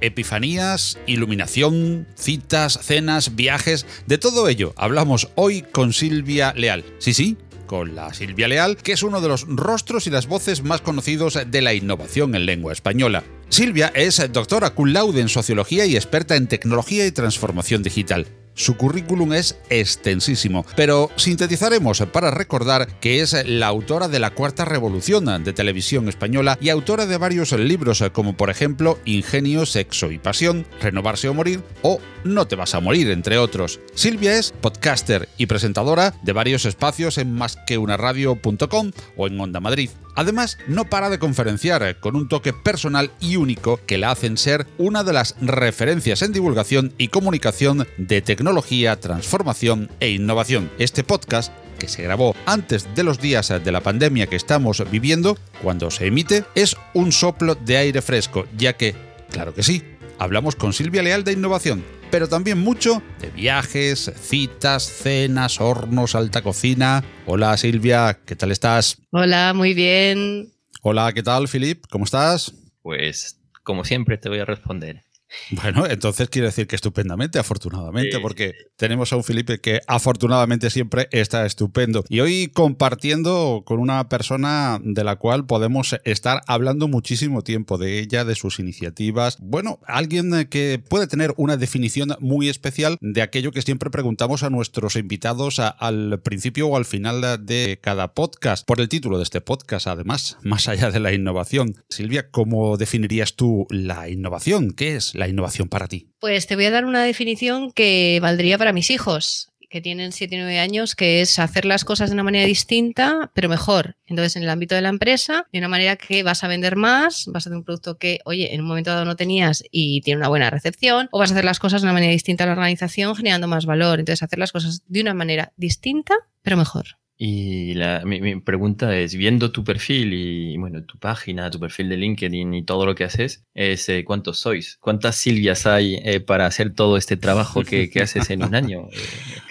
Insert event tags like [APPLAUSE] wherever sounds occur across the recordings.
Epifanías, iluminación, citas, cenas, viajes, de todo ello hablamos hoy con Silvia Leal. Sí, sí, con la Silvia Leal, que es uno de los rostros y las voces más conocidos de la innovación en lengua española. Silvia es doctora cum laude en sociología y experta en tecnología y transformación digital. Su currículum es extensísimo, pero sintetizaremos para recordar que es la autora de La Cuarta Revolución de Televisión Española y autora de varios libros como por ejemplo Ingenio, Sexo y Pasión, Renovarse o Morir o No te vas a morir, entre otros. Silvia es podcaster y presentadora de varios espacios en másqueunaradio.com o en Onda Madrid. Además, no para de conferenciar con un toque personal y único que la hacen ser una de las referencias en divulgación y comunicación de tecnología, transformación e innovación. Este podcast que se grabó antes de los días de la pandemia que estamos viviendo, cuando se emite, es un soplo de aire fresco, ya que, claro que sí, hablamos con Silvia Leal de innovación, pero también mucho de viajes, citas, cenas, hornos, alta cocina. Hola Silvia, ¿qué tal estás? Hola, muy bien. Hola, ¿qué tal Filip? ¿Cómo estás? Pues como siempre te voy a responder. Bueno, entonces quiere decir que estupendamente, afortunadamente, porque tenemos a un Felipe que afortunadamente siempre está estupendo. Y hoy compartiendo con una persona de la cual podemos estar hablando muchísimo tiempo de ella, de sus iniciativas. Bueno, alguien que puede tener una definición muy especial de aquello que siempre preguntamos a nuestros invitados al principio o al final de cada podcast. Por el título de este podcast, además, más allá de la innovación. Silvia, ¿cómo definirías tú la innovación? ¿Qué es? La innovación para ti? Pues te voy a dar una definición que valdría para mis hijos que tienen 7 y 9 años, que es hacer las cosas de una manera distinta, pero mejor. Entonces, en el ámbito de la empresa, de una manera que vas a vender más, vas a hacer un producto que, oye, en un momento dado no tenías y tiene una buena recepción, o vas a hacer las cosas de una manera distinta a la organización, generando más valor. Entonces, hacer las cosas de una manera distinta, pero mejor. Y la, mi, pregunta es, viendo tu perfil y, bueno, tu página, tu perfil de LinkedIn y todo lo que haces, es eh, ¿cuántos sois? ¿Cuántas Silvias hay eh, para hacer todo este trabajo que, que haces en un año? [LAUGHS]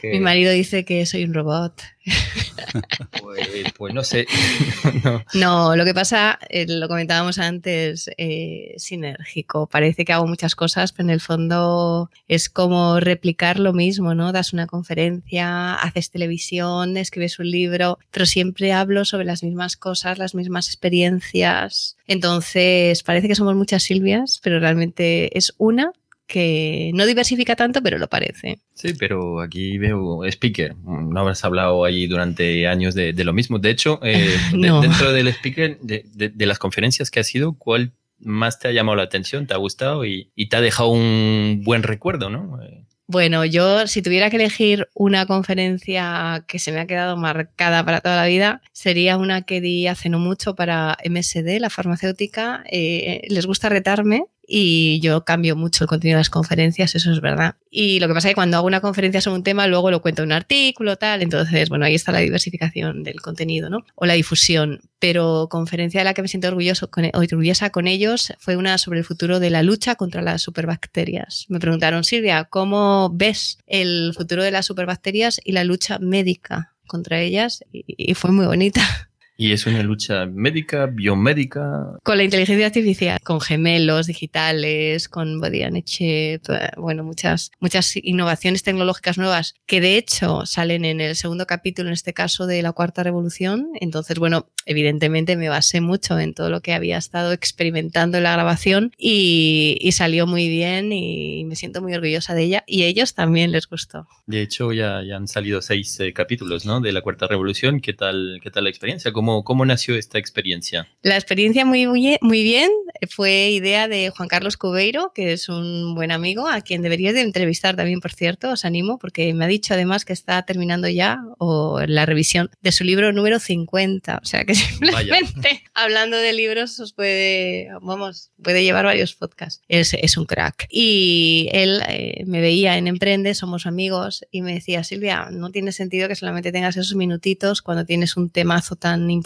Eh, mi marido dice que soy un robot. [LAUGHS] Pues, pues, no sé. [LAUGHS] [LAUGHS] no. lo que pasa, eh, lo comentábamos antes, eh, sinérgico. Parece que hago muchas cosas, pero en el fondo es como replicar lo mismo, ¿no? Das una conferencia, haces televisión, escribes un libro, pero siempre hablo sobre las mismas cosas, las mismas experiencias. Entonces, parece que somos muchas Silvias, pero realmente es una que no diversifica tanto, pero lo parece. Sí, pero aquí veo speaker. No habrás hablado ahí durante años de, lo mismo. De hecho, eh, [LAUGHS] dentro del speaker, de, las conferencias que has ido, ¿cuál más te ha llamado la atención, te ha gustado y, te ha dejado un buen recuerdo, no? Eh, bueno, yo si tuviera que elegir una conferencia que se me ha quedado marcada para toda la vida, sería una que di hace no mucho para MSD, la farmacéutica. Eh, les gusta retarme y yo cambio mucho el contenido de las conferencias, eso es verdad. Y lo que pasa es que cuando hago una conferencia sobre un tema, luego lo cuento en un artículo, tal, entonces, bueno, ahí está la diversificación del contenido, ¿no? O la difusión. Pero conferencia de la que me siento orgulloso con, orgullosa con ellos fue una sobre el futuro de la lucha contra las superbacterias. Me preguntaron, Silvia, ¿cómo ves el futuro de las superbacterias y la lucha médica contra ellas? y fue muy bonita. Y es una lucha médica, biomédica. Con la inteligencia artificial, con gemelos digitales, con body on chip, bueno, muchas, muchas innovaciones tecnológicas nuevas que de hecho salen en el segundo capítulo, en este caso de la cuarta revolución. Entonces, bueno, evidentemente me basé mucho en todo lo que había estado experimentando en la grabación y, salió muy bien y me siento muy orgullosa de ella y a ellos también les gustó. De hecho, ya, ya han salido seis eh, capítulos ¿no? de la cuarta revolución. ¿Qué tal, qué tal la experiencia? ¿Cómo ¿Cómo, cómo nació esta experiencia? La experiencia muy, muy bien fue idea de Juan Carlos Cubeiro, que es un buen amigo, a quien deberías de entrevistar también, por cierto, os animo, porque me ha dicho además que está terminando ya o la revisión de su libro número 50. O sea que [LAUGHS] simplemente hablando de libros os puede, vamos, puede llevar varios podcasts. Es, es un crack. Y él eh, me veía en Emprende, somos amigos, y me decía, Silvia, no tiene sentido que solamente tengas esos minutitos cuando tienes un temazo tan importante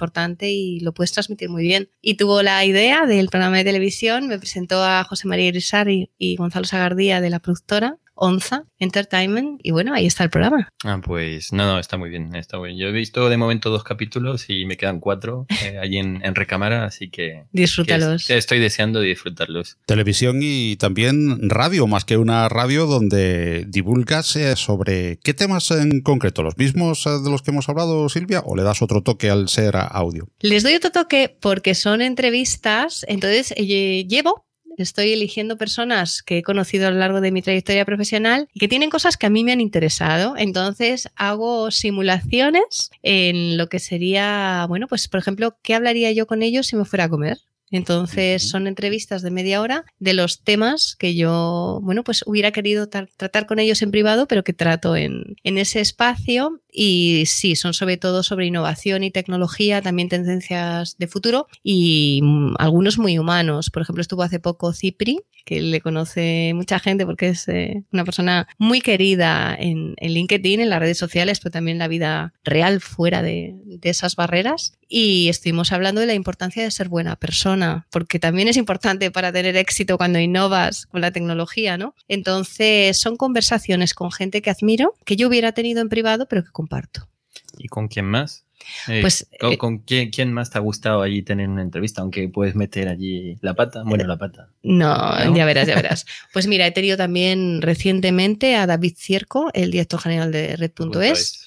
y lo puedes transmitir muy bien. Y tuvo la idea del programa de televisión, me presentó a José María Irisari y Gonzalo Sagardía de la productora Onza Entertainment y bueno, ahí está el programa. Ah, pues no, no, está muy bien, está bien. Yo he visto de momento dos capítulos y me quedan cuatro eh, [LAUGHS] allí en, recámara, así que... Disfrútalos. estoy deseando disfrutarlos. Televisión y también radio, más que una radio donde divulgas eh, sobre qué temas en concreto, los mismos eh, de los que hemos hablado, Silvia, o le das otro toque al ser audio. Les doy otro toque porque son entrevistas, entonces llevo Estoy eligiendo personas que he conocido a lo largo de mi trayectoria profesional y que tienen cosas que a mí me han interesado. Entonces hago simulaciones en lo que sería, bueno, pues por ejemplo, ¿qué hablaría yo con ellos si me fuera a comer? Entonces son entrevistas de media hora de los temas que yo, bueno, pues hubiera querido tratar con ellos en privado, pero que trato en, en ese espacio y sí, son sobre todo sobre innovación y tecnología, también tendencias de futuro y mm, algunos muy humanos. Por ejemplo, estuvo hace poco Cipri, que le conoce mucha gente porque es eh, una persona muy querida en, LinkedIn, en las redes sociales, pero también en la vida real fuera de, de esas barreras. Y estuvimos hablando de la importancia de ser buena persona, porque también es importante para tener éxito cuando innovas con la tecnología, ¿no? Entonces, son conversaciones con gente que admiro, que yo hubiera tenido en privado, pero que comparto. ¿Y con quién más? Eh, pues, ¿Con, eh, quién, más te ha gustado allí tener una entrevista? Aunque puedes meter allí la pata. Bueno, la pata. No, ya verás, ya verás. Pues mira, he tenido también recientemente a David Cierco, el director general de Red.es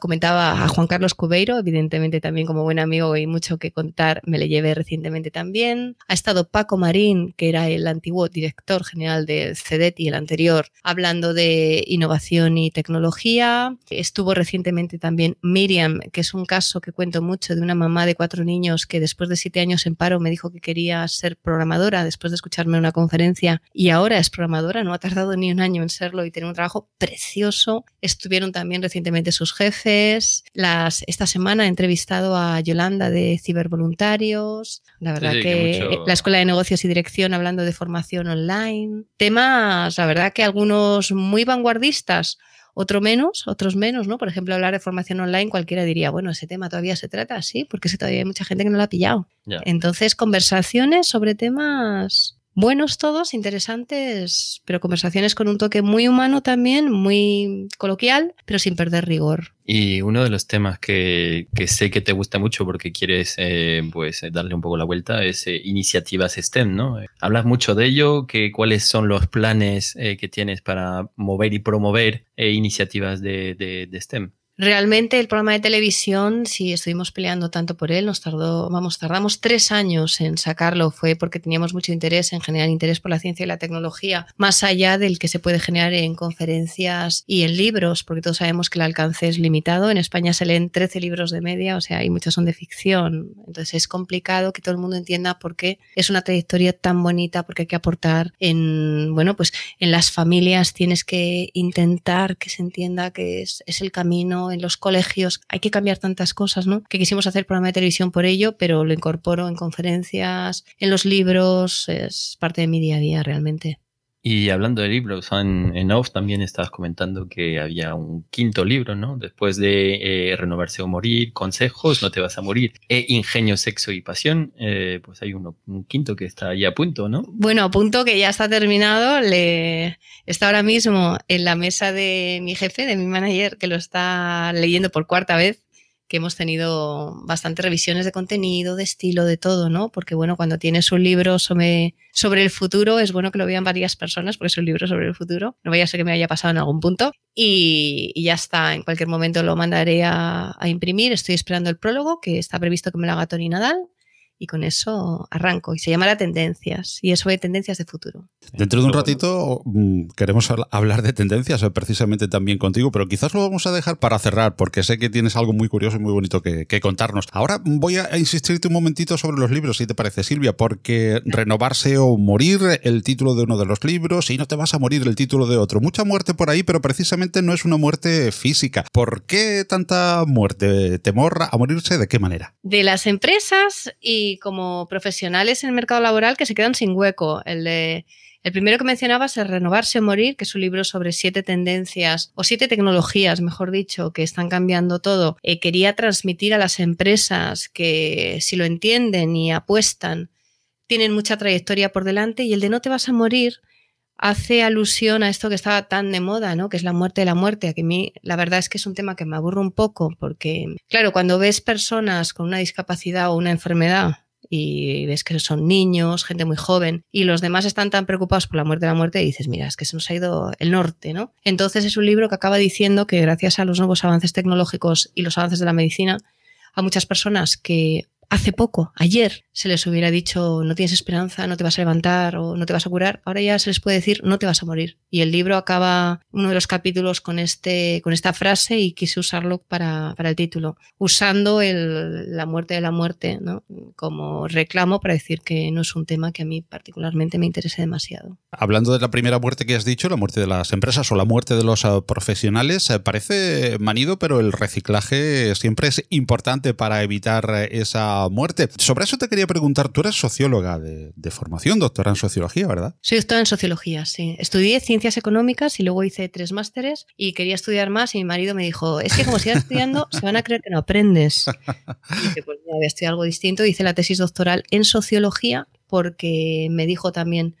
comentaba a Juan Carlos Cubeiro, evidentemente también como buen amigo y mucho que contar, me le llevé recientemente también. Ha estado Paco Marín, que era el antiguo director general de y el anterior, hablando de innovación y tecnología. Estuvo recientemente también Miriam, que es un caso que cuento mucho de una mamá de cuatro niños que después de siete años en paro me dijo que quería ser programadora después de escucharme en una conferencia y ahora es programadora, no ha tardado ni un año en serlo y tiene un trabajo precioso. Estuvieron también recientemente sus jefes. Las, esta semana he entrevistado a Yolanda de Cibervoluntarios. La verdad que, la Escuela de Negocios y Dirección hablando de formación online. Temas, la verdad que algunos muy vanguardistas. Otro menos, otros menos, ¿no? Por ejemplo, hablar de formación online, cualquiera diría, bueno, ese tema todavía se trata así, porque todavía hay mucha gente que no lo ha pillado. Entonces, conversaciones sobre temas buenos todos, interesantes, pero conversaciones con un toque muy humano también, muy coloquial, pero sin perder rigor. Y uno de los temas que, sé que te gusta mucho porque quieres eh, pues darle un poco la vuelta es eh, iniciativas STEM, ¿no? Hablas mucho de ello, que cuáles son los planes eh, que tienes para mover y promover iniciativas de, de STEM. Realmente el programa de televisión, si estuvimos peleando tanto por él, nos tardó, vamos, tardamos tres años en sacarlo. Fue porque teníamos mucho interés en generar interés por la ciencia y la tecnología, más allá del que se puede generar en conferencias y en libros, porque todos sabemos que el alcance es limitado. En España se leen 13 libros de media, o sea, y muchos son de ficción. Entonces es complicado que todo el mundo entienda por qué es una trayectoria tan bonita, porque hay que aportar en, bueno, pues en las familias tienes que intentar que se entienda que es, es el camino en los colegios. Hay que cambiar tantas cosas, ¿no? Que quisimos hacer programa de televisión por ello, pero lo incorporo en conferencias, en los libros, es parte de mi día a día realmente. Y hablando de libros, en, en, off también estabas comentando que había un quinto libro, ¿no? Después de eh, Renovarse o Morir, Consejos, No te vas a morir, e Ingenio, Sexo y Pasión, eh, pues hay uno, un quinto que está ahí a punto, ¿no? Bueno, a punto que ya está terminado, le, está ahora mismo en la mesa de mi jefe, de mi manager, que lo está leyendo por cuarta vez que hemos tenido bastantes revisiones de contenido, de estilo, de todo, ¿no? Porque bueno, cuando tienes un libro sobre, el futuro, es bueno que lo vean varias personas, porque es un libro sobre el futuro. No vaya a ser que me haya pasado en algún punto. Y, ya está, en cualquier momento lo mandaré a, a, imprimir. Estoy esperando el prólogo, que está previsto que me lo haga Tony Nadal y con eso arranco. Y se llamará Tendencias y es sobre tendencias de futuro. Dentro de un ratito mm, queremos hablar de tendencias eh, precisamente también contigo, pero quizás lo vamos a dejar para cerrar porque sé que tienes algo muy curioso y muy bonito que, contarnos. Ahora voy a insistirte un momentito sobre los libros, si te parece, Silvia, porque renovarse o morir, el título de uno de los libros, y no te vas a morir el título de otro. Mucha muerte por ahí, pero precisamente no es una muerte física. ¿Por qué tanta muerte? ¿Temor a morirse de qué manera? De las empresas y como profesionales en el mercado laboral que se quedan sin hueco. El el primero que mencionabas es Renovarse o Morir, que es un libro sobre siete tendencias o siete tecnologías, mejor dicho, que están cambiando todo. Eh, quería transmitir a las empresas que si lo entienden y apuestan, tienen mucha trayectoria por delante y el de No te vas a morir hace alusión a esto que estaba tan de moda, ¿no? Que es la muerte de la muerte. A que a mí la verdad es que es un tema que me aburre un poco porque, claro, cuando ves personas con una discapacidad o una enfermedad y ves que son niños, gente muy joven, y los demás están tan preocupados por la muerte de la muerte, y dices, mira, es que se nos ha ido el norte, ¿no? Entonces es un libro que acaba diciendo que gracias a los nuevos avances tecnológicos y los avances de la medicina, a muchas personas que hace poco, ayer, se les hubiera dicho no tienes esperanza, no te vas a levantar o no te vas a curar, ahora ya se les puede decir no te vas a morir. Y el libro acaba uno de los capítulos con, este, con esta frase y quise usarlo para, para el título, usando el, la muerte de la muerte ¿no? como reclamo para decir que no es un tema que a mí particularmente me interese demasiado. Hablando de la primera muerte que has dicho, la muerte de las empresas o la muerte de los eh, profesionales, eh, parece manido, pero el reciclaje siempre es importante para evitar eh, muerte. Sobre eso te quería preguntar, tú eres socióloga de, formación, doctora en sociología, ¿verdad? Soy doctora en sociología, sí. Estudié ciencias económicas y luego hice tres másteres y quería estudiar más y mi marido me dijo, es que como sigas estudiando se van a creer que no aprendes. Y dije, pues voy a estudiar algo distinto. Hice la tesis doctoral en sociología porque me dijo también,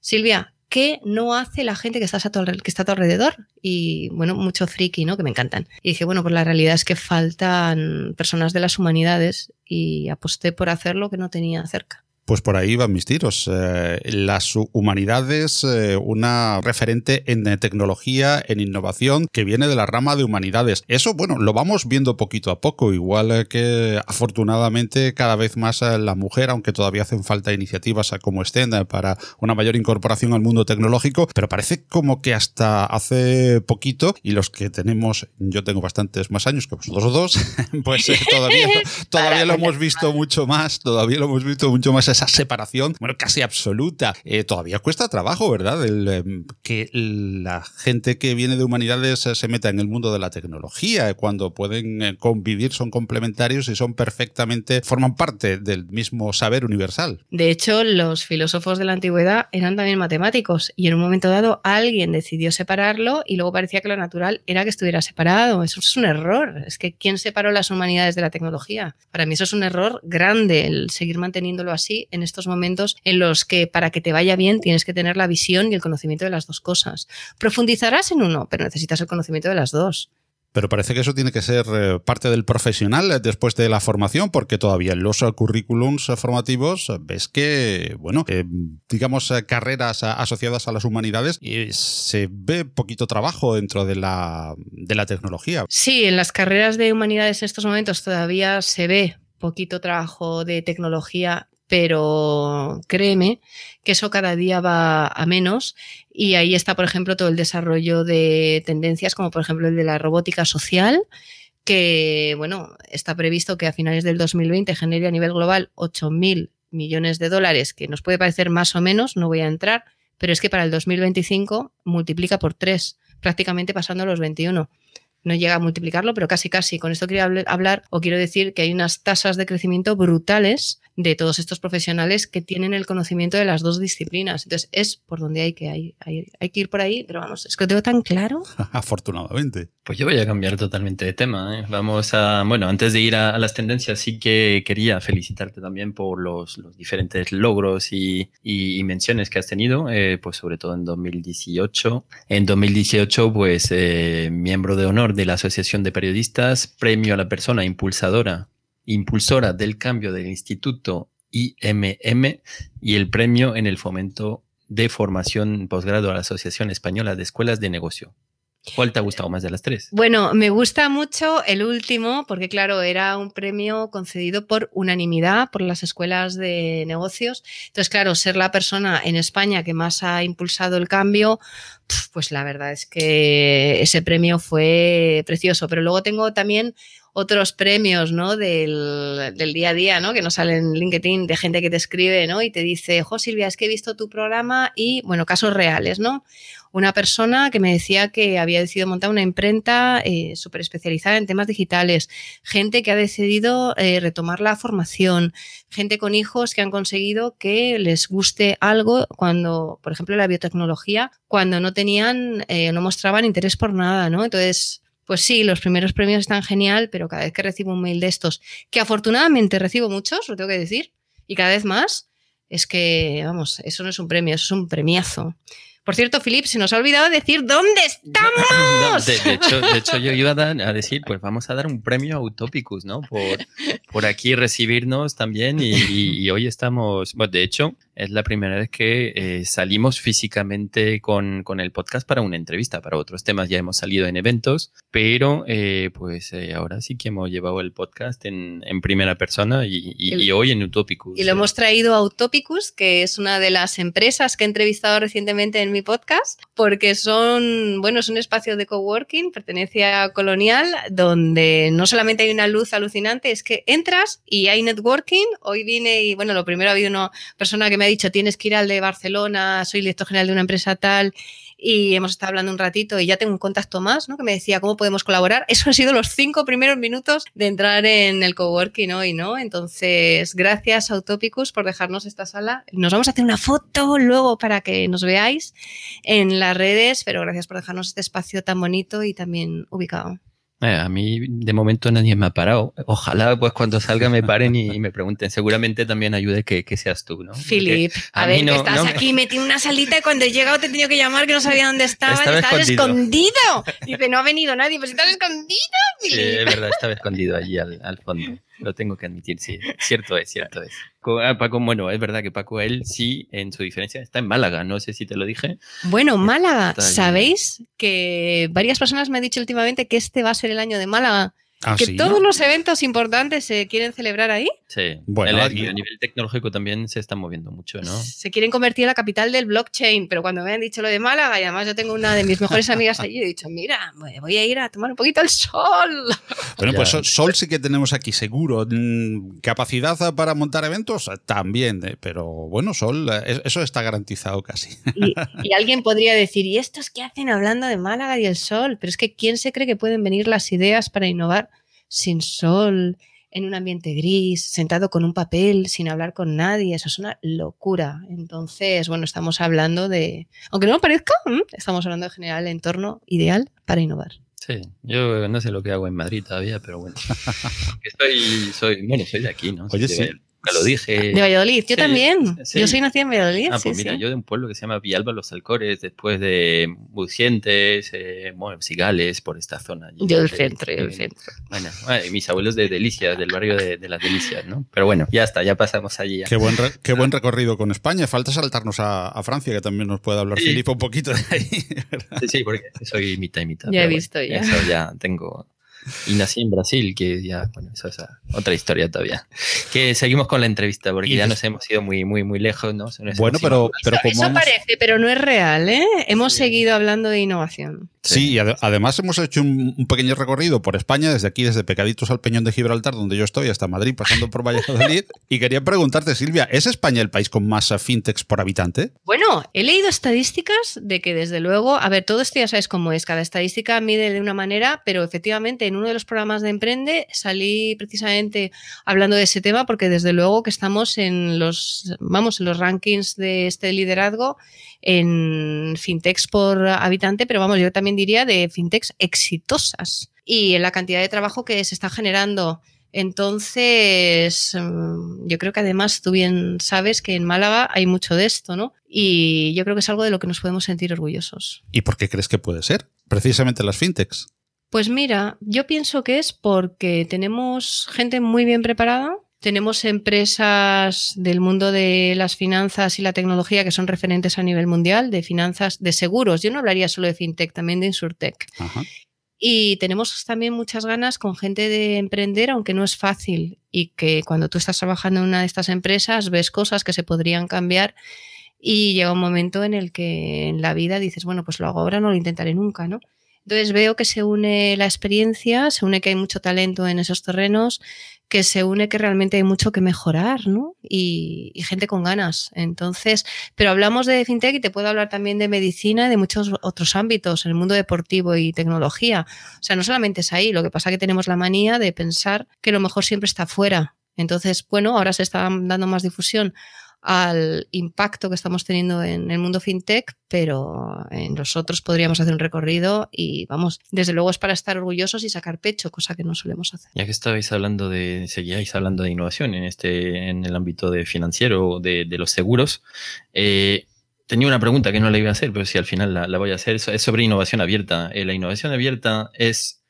Silvia, ¿qué no hace la gente que está, a tu, que está a tu alrededor? Y bueno, mucho friki, ¿no? Que me encantan. Y dije, bueno, pues la realidad es que faltan personas de las humanidades y aposté por hacer lo que no tenía cerca. Pues por ahí van mis tiros. Eh, las humanidades, eh, una referente en tecnología, en innovación, que viene de la rama de humanidades. Eso, bueno, lo vamos viendo poquito a poco, igual que afortunadamente cada vez más eh, la mujer, aunque todavía hacen falta iniciativas como estén para una mayor incorporación al mundo tecnológico, pero parece como que hasta hace poquito, y los que tenemos, yo tengo bastantes más años que vosotros dos, [LAUGHS] pues todavía, [LAUGHS] todavía lo hemos visto mucho más, todavía lo hemos visto mucho más esa separación, bueno, casi absoluta. Eh, todavía cuesta trabajo, ¿verdad? El, em, que la gente que viene de humanidades eh, se meta en el mundo de la tecnología, cuando pueden eh, convivir, son complementarios y son perfectamente, forman parte del mismo saber universal. De hecho, los filósofos de la antigüedad eran también matemáticos y en un momento dado alguien decidió separarlo y luego parecía que lo natural era que estuviera separado. Eso es un error. Es que ¿quién separó las humanidades de la tecnología? Para mí eso es un error grande el seguir manteniéndolo así en estos momentos en los que para que te vaya bien tienes que tener la visión y el conocimiento de las dos cosas. Profundizarás en uno, pero necesitas el conocimiento de las dos. Pero parece que eso tiene que ser eh, parte del profesional eh, después de la formación, porque todavía en los eh, currículums formativos ves que, bueno, digamos, carreras asociadas a las humanidades y se ve poquito trabajo dentro de la, de la tecnología. Sí, en las carreras de humanidades en estos momentos todavía se ve poquito trabajo de tecnología pero créeme que eso cada día va a menos y ahí está, por ejemplo, todo el desarrollo de tendencias como por ejemplo el de la robótica social, que bueno, está previsto que a finales del 2020 genere a nivel global 8.000 millones de dólares, que nos puede parecer más o menos, no voy a entrar, pero es que para el 2025 multiplica por 3, prácticamente pasando a los 21 no llega a multiplicarlo, pero casi casi. Con esto quería hablar o quiero decir que hay unas tasas de crecimiento brutales de todos estos profesionales que tienen el conocimiento de las dos disciplinas. Entonces es por donde hay que, hay, hay, que ir por ahí, pero vamos, es que lo tengo tan claro. [LAUGHS] Afortunadamente. Pues yo voy a cambiar totalmente de tema. ¿eh? Vamos a, bueno, antes de ir a, las tendencias, sí que quería felicitarte también por los, los diferentes logros y, menciones que has tenido, eh, pues sobre todo en 2018. En 2018, pues eh, miembro de honor de la Asociación de Periodistas, premio a la persona impulsadora impulsora del cambio del Instituto IMM y el premio en el fomento de formación posgrado a la Asociación Española de Escuelas de Negocio. ¿Cuál te ha gustado más de las tres? Bueno, me gusta mucho el último porque, claro, era un premio concedido por unanimidad por las escuelas de negocios. Entonces, claro, ser la persona en España que más ha impulsado el cambio, pues la verdad es que ese premio fue precioso. Pero luego tengo también otros premios, ¿no? Del, día a día, ¿no? Que nos salen en LinkedIn de gente que te escribe, ¿no? Y te dice, jo, Silvia, es que he visto tu programa y, bueno, casos reales, ¿no? Una persona que me decía que había decidido montar una imprenta eh, súper especializada en temas digitales, gente que ha decidido eh, retomar la formación, gente con hijos que han conseguido que les guste algo cuando, por ejemplo, la biotecnología, cuando no tenían, eh, no mostraban interés por nada, ¿no? Entonces, pues sí, los primeros premios están genial, pero cada vez que recibo un mail de estos, que afortunadamente recibo muchos, lo tengo que decir, y cada vez más, es que, vamos, eso no es un premio, eso es un premiazo. Por cierto, Filip, se nos ha olvidado decir dónde estamos. de, hecho, yo iba a, decir, pues vamos a dar un premio a Utopicus, ¿no? Por, por aquí recibirnos también y, y, hoy estamos, bueno, de hecho, es la primera vez que eh, salimos físicamente con, con, el podcast para una entrevista. Para otros temas ya hemos salido en eventos, pero eh, pues eh, ahora sí que hemos llevado el podcast en, en primera persona y, y, hoy en Utopicus. Y lo hemos traído a Utopicus, que es una de las empresas que he entrevistado recientemente en mi podcast, porque son, bueno, es un espacio de coworking, pertenece a Colonial, donde no solamente hay una luz alucinante, es que entras y hay networking. Hoy vine y, bueno, lo primero ha habido una persona que me dicho, tienes que ir al de Barcelona, soy director general de una empresa tal, y hemos estado hablando un ratito y ya tengo un contacto más, ¿no? Que me decía cómo podemos colaborar. [LAUGHS] Eso han sido los cinco primeros minutos de entrar en el coworking hoy, ¿no? Entonces, gracias a Utopicus por dejarnos esta sala. Nos vamos a hacer una foto luego para que nos veáis en las redes, pero gracias por dejarnos este espacio tan bonito y también ubicado. Eh, a mí de momento nadie me ha parado. Ojalá pues cuando [LAUGHS] salga me paren y, me pregunten. Seguramente también ayude que, que seas tú, ¿no? Filip, a, ver, que estás aquí metido en una salita y cuando he llegado te he tenido que llamar que no sabía dónde estabas. Estaba estabas escondido. Dice, no ha venido nadie, pues estás escondido, Filip. Sí, es verdad, estaba escondido allí al, al fondo. Lo tengo que admitir, sí. [LAUGHS] Cierto es, cierto es. Ah, Paco, bueno, es verdad que Paco, él sí, en su diferencia, está en Málaga. No sé si te lo dije. Bueno, Málaga. ¿Sabéis que varias personas me han dicho últimamente que este va a ser el año de Málaga? ¿Ah, que todos los eventos importantes se quieren celebrar ahí. Sí, bueno, a nivel tecnológico también se están moviendo mucho, ¿no? Se quieren convertir en la capital del blockchain, pero cuando me han dicho lo de Málaga, y además yo tengo una de mis mejores amigas allí, he dicho, mira, voy a ir a tomar un poquito el sol. Bueno, pues sol sí que tenemos aquí seguro. Mm, ¿Capacidad para montar eventos? También, eh, pero bueno, sol, eh, eso está garantizado casi. Y, [LAUGHS] y alguien podría decir, ¿y estos qué hacen hablando de Málaga y el sol? Pero es que ¿quién se cree que pueden venir las ideas para innovar? Sin sol, en un ambiente gris, sentado con un papel, sin hablar con nadie. Eso es una locura. Entonces, bueno, estamos hablando de, aunque no me parezca, estamos hablando en general del entorno ideal para innovar. Sí, yo no sé lo que hago en Madrid todavía, pero bueno. [LAUGHS] soy, soy, bueno, soy de aquí, ¿no? Oye, sí lo dije. De Valladolid, yo también. Yo soy nacida en Valladolid. Ah, pues mira, yo de un pueblo que se llama Villalba Los Alcores, después de Bucientes, eh, bueno, Sigales, por esta zona. Yo del centro, yo del centro. Bueno, mis abuelos de Delicias, del barrio de, las Delicias, ¿no? Pero bueno, ya está, ya pasamos allí. Qué, buen qué buen recorrido con España. Falta saltarnos a, Francia, que también nos puede hablar Filipe un poquito de ahí. [LAUGHS] Sí, sí, porque soy mitad y mitad. Ya he visto, ya. Eso ya tengo y nací en Brasil, que ya, bueno, eso es otra historia todavía. Que seguimos con la entrevista, porque ya nos hemos ido muy, muy, muy lejos, ¿no? bueno, pero, pero como Eso parece, pero no es real, ¿eh? Hemos seguido hablando de innovación. Sí, y además hemos hecho un, pequeño recorrido por España, desde aquí, desde Pecaditos al Peñón de Gibraltar, donde yo estoy, hasta Madrid, pasando por Valladolid. [LAUGHS] y quería preguntarte, Silvia, ¿es España el país con más fintechs por habitante? Bueno, he leído estadísticas de que desde luego, a ver, todo esto ya sabes cómo es, cada estadística mide de una manera, pero efectivamente en uno de los programas de Emprende salí precisamente hablando de ese tema porque desde luego que estamos en los, vamos, en los rankings de este liderazgo en fintechs por habitante, pero vamos, yo también diría de fintechs exitosas y en la cantidad de trabajo que se está generando. Entonces, yo creo que además tú bien sabes que en Málaga hay mucho de esto, ¿no? Y yo creo que es algo de lo que nos podemos sentir orgullosos. ¿Y por qué crees que puede ser? Precisamente las fintechs. Pues mira, yo pienso que es porque tenemos gente muy bien preparada, Tenemos empresas del mundo de las finanzas y la tecnología que son referentes a nivel mundial, de finanzas, de seguros. Yo no hablaría solo de fintech, también de insurtech. Y tenemos también muchas ganas con gente de emprender, aunque no es fácil. Y que cuando tú estás trabajando en una de estas empresas ves cosas que se podrían cambiar y llega un momento en el que en la vida dices, bueno, pues lo hago ahora, no lo intentaré nunca, ¿no? Entonces veo que se une la experiencia, se une que hay mucho talento en esos terrenos, que se une que realmente hay mucho que mejorar, ¿no? Y, gente con ganas. Entonces, pero hablamos de fintech y te puedo hablar también de medicina y de muchos otros ámbitos, en el mundo deportivo y tecnología. O sea, no solamente es ahí, lo que pasa es que tenemos la manía de pensar que lo mejor siempre está fuera. Entonces, bueno, ahora se está dando más difusión al impacto que estamos teniendo en el mundo fintech, pero nosotros podríamos hacer un recorrido y vamos, desde luego es para estar orgullosos y sacar pecho, cosa que no solemos hacer. Ya que estabais hablando de, seguíais hablando de innovación en este, en el ámbito de financiero, de, de los seguros, eh, tenía una pregunta que no la iba a hacer, pero si al final la, voy a hacer, es sobre innovación abierta. Eh, ¿La innovación abierta es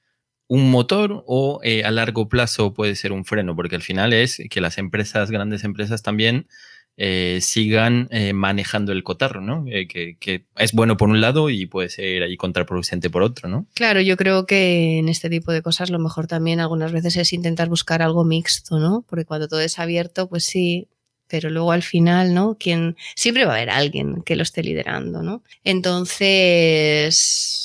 un motor o eh, a largo plazo puede ser un freno? Porque al final es que las empresas, grandes empresas también, eh, sigan eh, manejando el cotarro, ¿no? Eh, que, es bueno por un lado y puede ser ahí contraproducente por otro, ¿no? Claro, yo creo que en este tipo de cosas lo mejor también algunas veces es intentar buscar algo mixto, ¿no? Porque cuando todo es abierto, pues sí, pero luego al final, ¿no? Quien, siempre va a haber alguien que lo esté liderando, ¿no? Entonces,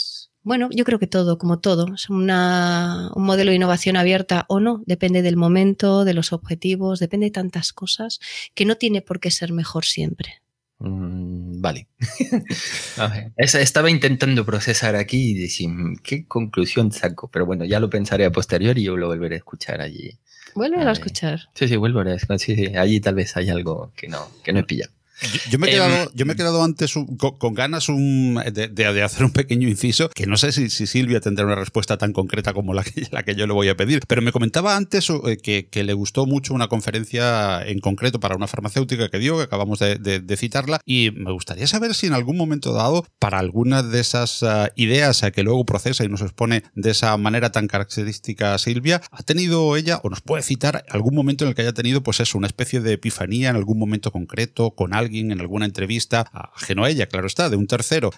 bueno, yo creo que todo, como todo, es una, un modelo de innovación abierta o no, depende del momento, de los objetivos, depende de tantas cosas que no tiene por qué ser mejor siempre. Mm, vale. [LAUGHS] Estaba intentando procesar aquí y decir, mm, ¿qué conclusión saco? Pero bueno, ya lo pensaré a posteriori y yo lo volveré a escuchar allí. Vuelve a, escuchar. Sí, sí, vuelvo a escuchar. Sí, sí, allí tal vez hay algo que no, que no he pillado. Yo, me, he quedado, em, yo me he quedado antes con, ganas de, hacer un pequeño inciso, que no sé si, Silvia tendrá una respuesta tan concreta como la que, la que yo le voy a pedir, pero me comentaba antes eh, que, le gustó mucho una conferencia en concreto para una farmacéutica que dio, que acabamos de, citarla, y me gustaría saber si en algún momento dado, para alguna de esas uh, ideas que luego procesa y nos expone de esa manera tan característica Silvia, ha tenido ella, o nos puede citar, algún momento en el que haya tenido, pues eso, una especie de epifanía en algún momento concreto, con alguien en alguna entrevista, ajeno a ella, claro está, de un tercero.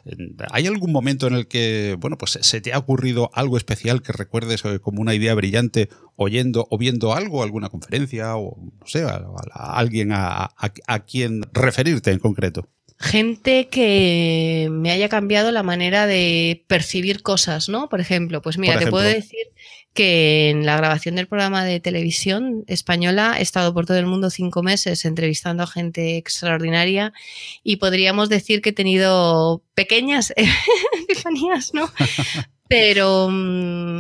¿Hay algún momento en el que, bueno, pues se te ha ocurrido algo especial que recuerdes eh, como una idea brillante oyendo o viendo algo, alguna conferencia o, no sé, a, alguien a, quien referirte en concreto? gente que me haya cambiado la manera de percibir cosas, ¿no? Por ejemplo, pues mira, te puedo decir que en la grabación del programa de televisión española he estado por todo el mundo cinco meses entrevistando a gente extraordinaria y podríamos decir que he tenido pequeñas [LAUGHS] epifanías, ¿no? [LAUGHS] Pero mm,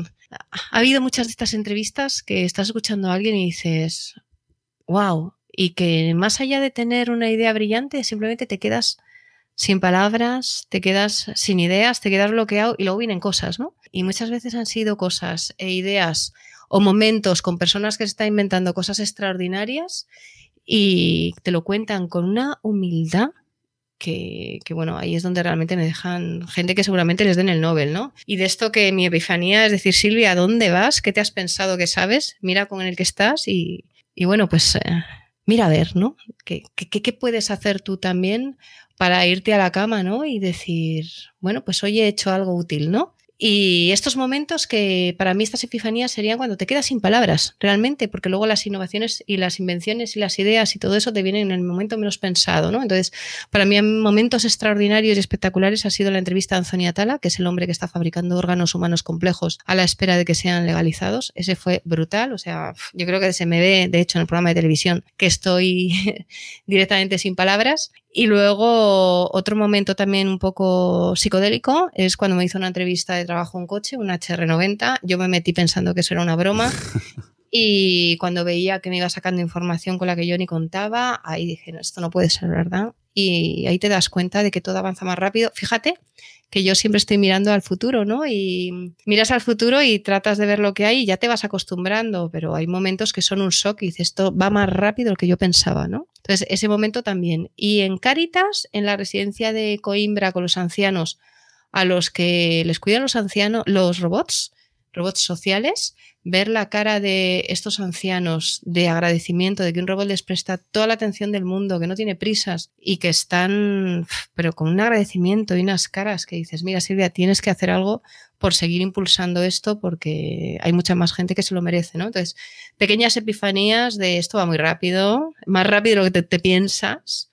ha habido muchas de estas entrevistas que estás escuchando a alguien y dices, wow, y que más allá de tener una idea brillante, simplemente te quedas sin palabras, te quedas sin ideas, te quedas bloqueado y luego vienen cosas, ¿no? Y muchas veces han sido cosas e ideas o momentos con personas que se están inventando cosas extraordinarias y te lo cuentan con una humildad que, que, bueno, ahí es donde realmente me dejan gente que seguramente les den el Nobel, ¿no? Y de esto que mi epifanía es decir, Silvia, ¿a dónde vas? ¿Qué te has pensado que sabes? Mira con el que estás y, y bueno, pues... Eh, mira a ver, ¿no? ¿Qué, qué, puedes hacer tú también para irte a la cama, ¿no? Y decir, bueno, pues hoy he hecho algo útil, ¿no? Y estos momentos que para mí estas epifanías serían cuando te quedas sin palabras, realmente, porque luego las innovaciones y las invenciones y las ideas y todo eso te vienen en el momento menos pensado, ¿no? Entonces, para mí momentos extraordinarios y espectaculares ha sido la entrevista a Anthony Atala, que es el hombre que está fabricando órganos humanos complejos a la espera de que sean legalizados. Ese fue brutal, o sea, yo creo que se me ve, de hecho, en el programa de televisión, que estoy [LAUGHS] directamente sin palabras. Y luego otro momento también un poco psicodélico es cuando me hizo una entrevista de trabajo en coche, un HR90. Yo me metí pensando que eso era una broma. [LAUGHS] Y cuando veía que me iba sacando información con la que yo ni contaba, ahí dije, no, esto no puede ser verdad. Y ahí te das cuenta de que todo avanza más rápido. Fíjate que yo siempre estoy mirando al futuro, ¿no? Y miras al futuro y tratas de ver lo que hay y ya te vas acostumbrando, pero hay momentos que son un shock y dices, esto va más rápido de lo que yo pensaba, ¿no? Entonces, ese momento también. Y en Cáritas, en la residencia de Coimbra con los ancianos, a los que les cuidan los ancianos, los robots, robots sociales, ver la cara de estos ancianos de agradecimiento, de que un robot les presta toda la atención del mundo, que no tiene prisas y que están, pero con un agradecimiento y unas caras que dices, mira Silvia, tienes que hacer algo por seguir impulsando esto porque hay mucha más gente que se lo merece, ¿no? Entonces, pequeñas epifanías de esto va muy rápido, más rápido de lo que te, piensas,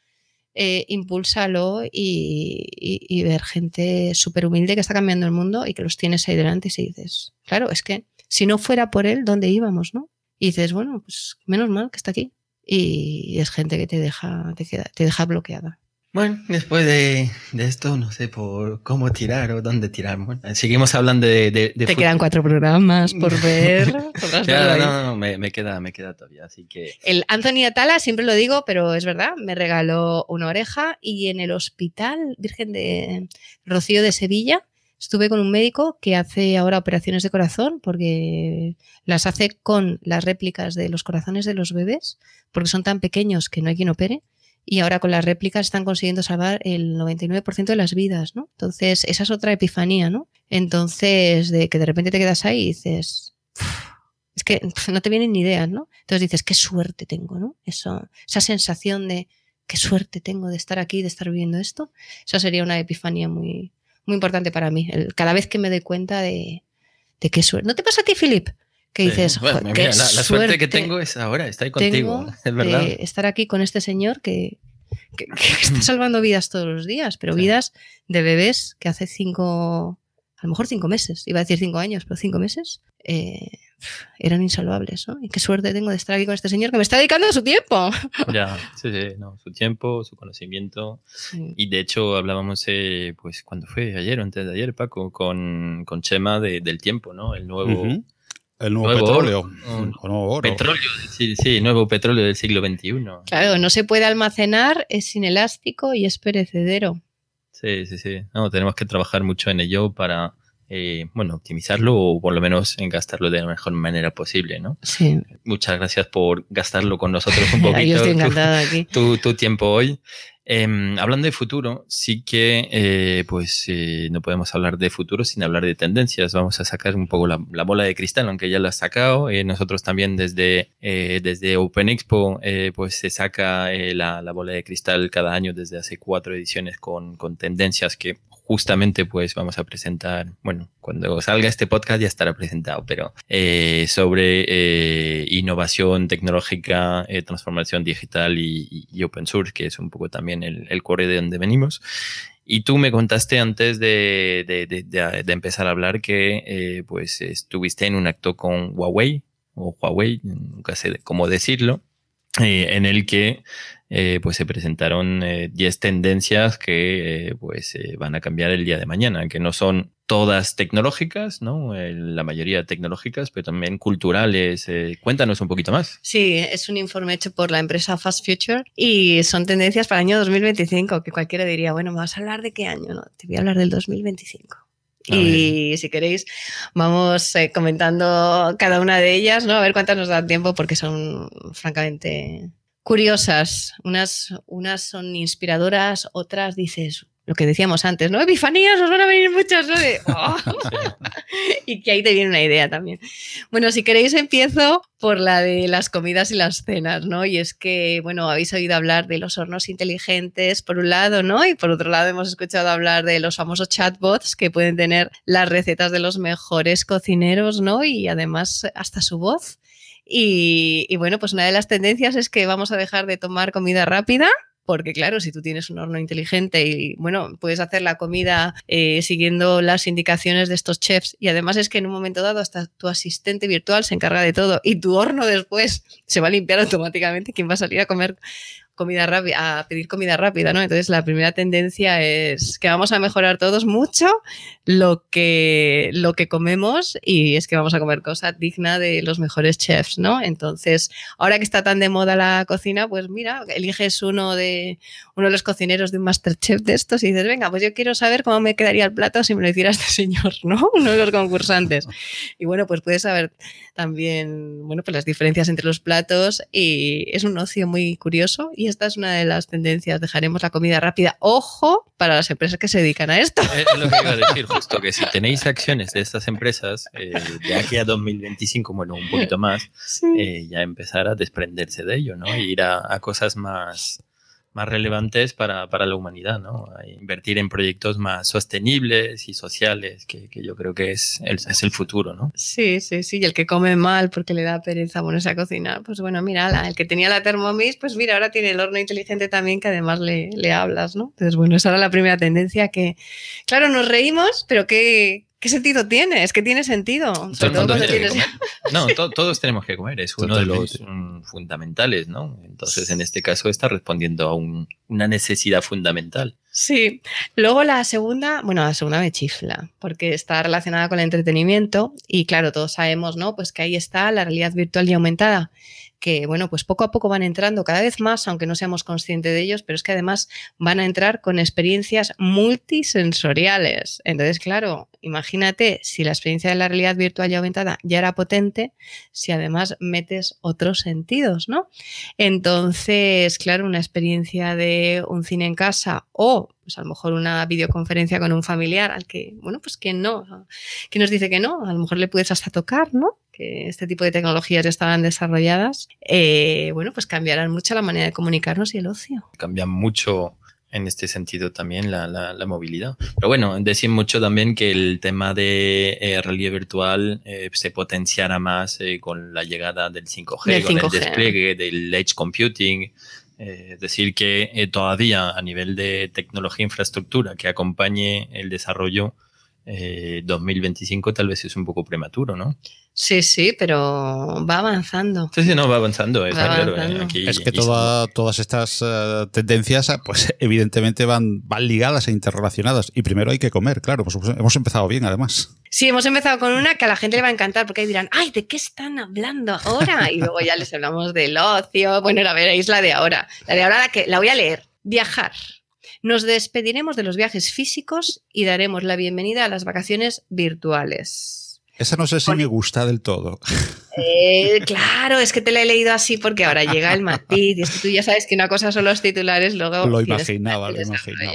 eh, impúlsalo y, ver gente súper humilde que está cambiando el mundo y que los tienes ahí delante y dices, claro, es que si no fuera por él, ¿dónde íbamos, no? Y dices, bueno, pues menos mal que está aquí. Y es gente que te deja, te deja bloqueada. Bueno, después de, esto, no sé por cómo tirar o dónde tirar. seguimos hablando de. Te quedan cuatro programas por [LAUGHS] ver. no, no, no, me, queda, me queda todavía, así que. El Anthony Atala, siempre lo digo, pero es verdad, me regaló una oreja y en el Hospital Virgen de Rocío de Sevilla estuve con un médico que hace ahora operaciones de corazón porque las hace con las réplicas de los corazones de los bebés, porque son tan pequeños que no hay quien opere y ahora con las réplicas están consiguiendo salvar el 99% de las vidas, ¿no? Entonces, esa es otra epifanía, ¿no? Entonces, de que de repente te quedas ahí y dices, es que [LAUGHS] no te vienen ni ideas, ¿no? Entonces dices, qué suerte tengo, ¿no? Eso, esa sensación de qué suerte tengo de estar aquí, de estar viviendo esto, esa sería una epifanía muy, muy importante para mí. cada vez que me doy cuenta de, de qué suerte. ¿No te pasa a ti, Philip? Que dices, la, suerte, que tengo es ahora, estoy contigo, [LAUGHS] es verdad. estar aquí con este señor que, está [LAUGHS] salvando vidas todos los días, pero vidas de bebés que hace cinco, a lo mejor cinco meses, iba a decir cinco años, pero cinco meses, eh, eran insalvables, ¿no? Y qué suerte tengo de estar aquí con este señor que me está dedicando su tiempo. Ya, sí, sí, no, su tiempo, su conocimiento. Y de hecho hablábamos, eh, pues, cuando fue ayer o antes de ayer, Paco, con, con Chema del tiempo, ¿no? El nuevo... El nuevo, petróleo. nuevo Petróleo, sí, sí, nuevo petróleo del siglo XXI. Claro, no se puede almacenar, es inelástico y es perecedero. Sí, sí, sí. No, tenemos que trabajar mucho en ello para, eh, bueno, optimizarlo o por lo menos en gastarlo de la mejor manera posible, ¿no? Sí. Muchas gracias por gastarlo con nosotros un [LAUGHS] poquito. Yo estoy [LAUGHS] encantada aquí. Tu, tu, tiempo hoy. Em, hablando de futuro, sí que eh, pues eh, no podemos hablar de futuro sin hablar de tendencias. Vamos a sacar un poco la, bola de cristal, aunque ya la has sacado. Eh, nosotros también desde, desde Open Expo pues se saca la, la, bola de cristal cada año desde hace cuatro ediciones con, con tendencias que justamente pues vamos a presentar, bueno, cuando salga este podcast ya estará presentado, pero eh, sobre eh, innovación tecnológica, eh, transformación digital y, open source, que es un poco también el, el core de donde venimos. Y tú me contaste antes de, de, de, empezar a hablar que pues estuviste en un acto con Huawei o Huawei, nunca sé cómo decirlo, en el que eh, pues se presentaron 10 eh, tendencias que eh, pues van a cambiar el día de mañana, que no son todas tecnológicas, ¿no? la mayoría tecnológicas, pero también culturales. cuéntanos un poquito más. Sí, es un informe hecho por la empresa Fast Future y son tendencias para el año 2025, que cualquiera diría, bueno, ¿me vas a hablar de qué año? No, te voy a hablar del 2025. Y si queréis, vamos comentando cada una de ellas, ¿no? A ver cuántas nos da tiempo, porque son francamente curiosas. Unas, unas son inspiradoras, otras dices, lo que decíamos antes, ¿no? Epifanías, os van a venir muchas, ¿no? [LAUGHS] Oh". [LAUGHS] y que ahí te viene una idea también. Bueno, si queréis empiezo por la de las comidas y las cenas, ¿no? Y es que, bueno, habéis oído hablar de los hornos inteligentes, por un lado, ¿no? Y por otro lado hemos escuchado hablar de los famosos chatbots que pueden tener las recetas de los mejores cocineros, ¿no? Y además hasta su voz. Y, bueno, pues una de las tendencias es que vamos a dejar de tomar comida rápida porque claro, si tú tienes un horno inteligente y bueno, puedes hacer la comida eh, siguiendo las indicaciones de estos chefs y además es que en un momento dado hasta tu asistente virtual se encarga de todo y tu horno después se va a limpiar automáticamente, ¿quién va a salir a comer comida rápida, a pedir comida rápida, ¿no? Entonces la primera tendencia es que vamos a mejorar todos mucho lo que, lo que comemos y es que vamos a comer cosas digna de los mejores chefs, ¿no? Entonces, ahora que está tan de moda la cocina, pues mira, eliges uno de, uno de los cocineros de un Masterchef de estos y dices, venga, pues yo quiero saber cómo me quedaría el plato si me lo hiciera este [LAUGHS] señor, ¿no? Uno de los concursantes. Y bueno, pues puedes saber también, bueno, pues las diferencias entre los platos y es un ocio muy curioso esta es una de las tendencias. Dejaremos la comida rápida. Ojo para las empresas que se dedican a esto. Es lo que iba a decir, [LAUGHS] justo que si tenéis acciones de estas empresas, eh, de aquí a 2025, bueno, un poquito más, eh, ya empezar a desprenderse de ello, ¿no? E ir a cosas más más relevantes para, para, la humanidad, ¿no? invertir en proyectos más sostenibles y sociales, que, que yo creo que es el, es el, futuro, ¿no? Sí, sí, sí. Y el que come mal porque le da pereza ponerse a cocinar, pues bueno, mira, el que tenía la Thermomix, pues mira, ahora tiene el horno inteligente también que además le, le hablas, ¿no? Entonces, bueno, esa era la primera tendencia que, claro, nos reímos, pero que, ¿Qué sentido tiene? Es que tiene sentido. No, todos tenemos que comer, es uno de los fundamentales, ¿no? Entonces, en este caso, está respondiendo a una necesidad fundamental. Sí. Luego la segunda, bueno, la segunda me chifla, porque está relacionada con el entretenimiento y claro, todos sabemos, ¿no? Pues que ahí está la realidad virtual y aumentada que, bueno, pues poco a poco van entrando cada vez más, aunque no seamos conscientes de ellos, pero es que además van a entrar con experiencias multisensoriales. Entonces, claro, imagínate si la experiencia de la realidad virtual y aumentada ya era potente, si además metes otros sentidos, ¿no? Entonces, claro, una experiencia de un cine en casa o pues a lo mejor una videoconferencia con un familiar al que, bueno, pues que no, que nos dice que no, a lo mejor le puedes hasta tocar, ¿no? Que este tipo de tecnologías ya estaban desarrolladas, eh, bueno, pues cambiarán mucho la manera de comunicarnos y el ocio. Cambian mucho en este sentido también la, la, movilidad. Pero bueno, decir mucho también que el tema de eh, realidad virtual eh, se potenciará más con la llegada del 5G, con el despliegue del edge computing, es decir, que eh, todavía a nivel de tecnología e infraestructura que acompañe el desarrollo 2025 eh, tal vez es un poco prematuro, ¿no? Sí, sí, pero va avanzando. Sí, sí, no, va avanzando. Es, ¿eh? es que todas estas eh, tendencias, pues evidentemente van, van ligadas e interrelacionadas. Y primero hay que comer, claro, pues hemos empezado bien además. Sí, hemos empezado con una que a la gente le va a encantar porque ahí dirán, ay, ¿de qué están hablando ahora? Y luego ya les hablamos del ocio. Bueno, a veréis la de ahora. La de ahora la que la voy a leer. Viajar. Nos despediremos de los viajes físicos y daremos la bienvenida a las vacaciones virtuales. Esa no sé si me gusta del todo. [LAUGHS] Eh, claro, es que te la he leído así porque ahora llega el matiz y es que tú ya sabes que una cosa son los titulares, luego... Lo imaginaba, lo imaginaba.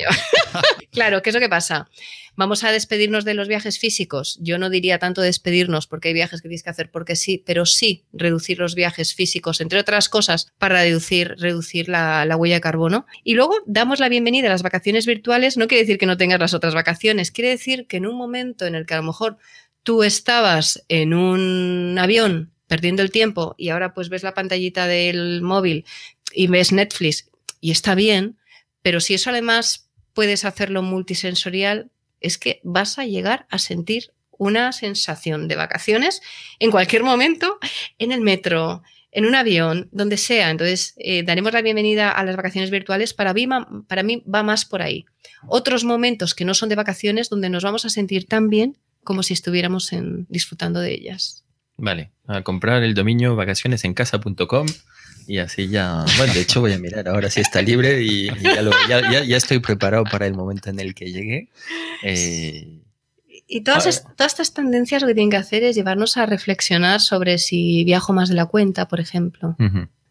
[LAUGHS] claro, ¿qué es lo que pasa? Vamos a despedirnos de los viajes físicos. Yo no diría tanto despedirnos porque hay viajes que tienes que hacer porque sí, pero sí reducir los viajes físicos, entre otras cosas, para reducir, reducir la, la huella de carbono. Y luego damos la bienvenida a las vacaciones virtuales. No quiere decir que no tengas las otras vacaciones, quiere decir que en un momento en el que a lo mejor tú estabas en un avión perdiendo el tiempo y ahora pues ves la pantallita del móvil y ves Netflix y está bien, pero si eso además puedes hacerlo multisensorial, es que vas a llegar a sentir una sensación de vacaciones en cualquier momento, en el metro, en un avión, donde sea. Entonces, eh, daremos la bienvenida a las vacaciones virtuales. Para mí, para mí va más por ahí. Otros momentos que no son de vacaciones, donde nos vamos a sentir tan bien como si estuviéramos disfrutando de ellas. Vale, a comprar el dominio vacacionesencasa.com y así ya, bueno, de hecho voy a mirar ahora si está libre y, ya, ya, estoy preparado para el momento en el que llegue. Eh, y todas, todas estas tendencias lo que tienen que hacer es llevarnos a reflexionar sobre si viajo más de la cuenta, por ejemplo.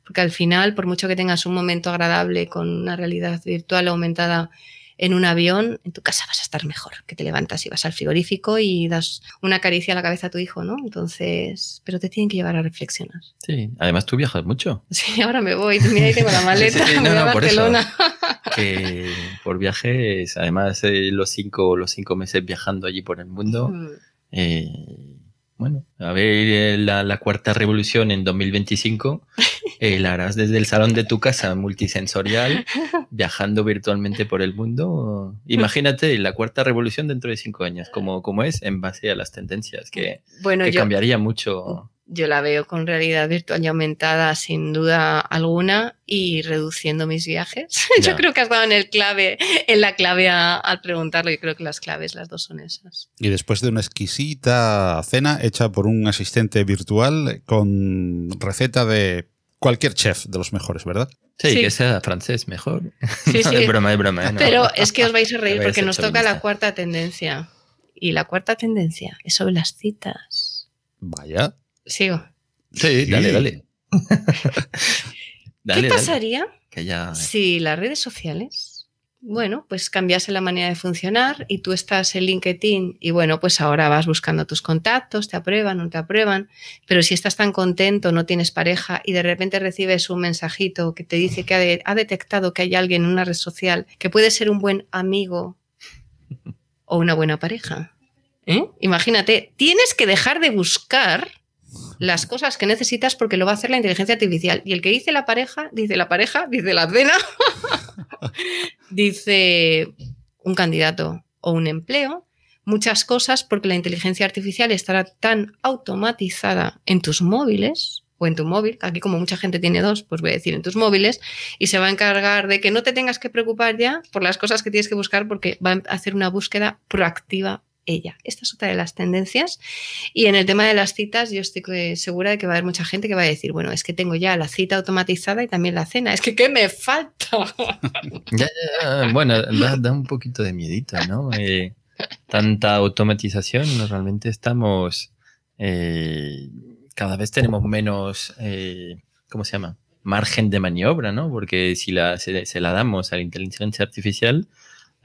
Porque al final, por mucho que tengas un momento agradable con una realidad virtual aumentada en un avión, en tu casa vas a estar mejor, que te levantas y vas al frigorífico y das una caricia a la cabeza a tu hijo, ¿no? Entonces, pero te tienen que llevar a reflexionar. Sí, además tú viajas mucho. Sí, ahora me voy, mira ahí tengo la [LAUGHS] maleta, voy a Barcelona. [LAUGHS] que por viajes, además eh, los, cinco, los cinco meses viajando allí por el mundo, mm. eh, bueno, a ver eh, la, cuarta revolución en 2025, eh, la harás desde el salón de tu casa multisensorial, viajando virtualmente por el mundo. Imagínate la cuarta revolución dentro de cinco años, como, como es en base a las tendencias, que, que cambiaría mucho yo la veo con realidad virtual y aumentada sin duda alguna y reduciendo mis viajes. [LAUGHS] Yo creo que has dado en el clave, en la clave al preguntarlo. Yo creo que las claves, las dos son esas. Y después de una exquisita cena hecha por un asistente virtual con receta de cualquier chef de los mejores, ¿verdad? Sí, que sea francés mejor. Sí, sí. [LAUGHS] es broma, es broma. ¿eh? Pero es que os vais a reír porque nos toca la cuarta tendencia. Y la cuarta tendencia es sobre las citas. Vaya. Sigo. Sí, dale, dale. [LAUGHS] ¿Qué pasaría si las redes sociales bueno, pues cambiase la manera de funcionar y tú estás en LinkedIn y bueno, pues ahora vas buscando tus contactos, te aprueban, no te aprueban, pero si estás tan contento, no tienes pareja y de repente recibes un mensajito que te dice que ha, detectado que hay alguien en una red social que puede ser un buen amigo o una buena pareja. ¿eh? Imagínate, tienes que dejar de buscar las cosas que necesitas porque lo va a hacer la inteligencia artificial. Y el que dice la pareja, dice la pareja, dice la cena, [LAUGHS] dice un candidato o un empleo, muchas cosas porque la inteligencia artificial estará tan automatizada en tus móviles o en tu móvil, aquí como mucha gente tiene dos, pues voy a decir en tus móviles, y se va a encargar de que no te tengas que preocupar ya por las cosas que tienes que buscar porque va a hacer una búsqueda proactiva ella. Esta es otra de las tendencias. Y en el tema de las citas, yo estoy segura de que va a haber mucha gente que va a decir, bueno, es que tengo ya la cita automatizada y también la cena. Es que, ¿qué me falta? [LAUGHS] Bueno, da, un poquito de miedito, ¿no? Eh, tanta automatización, realmente estamos, eh, cada vez tenemos menos, eh, ¿cómo se llama? Margen de maniobra, ¿no? Porque si la, se la damos a la inteligencia artificial,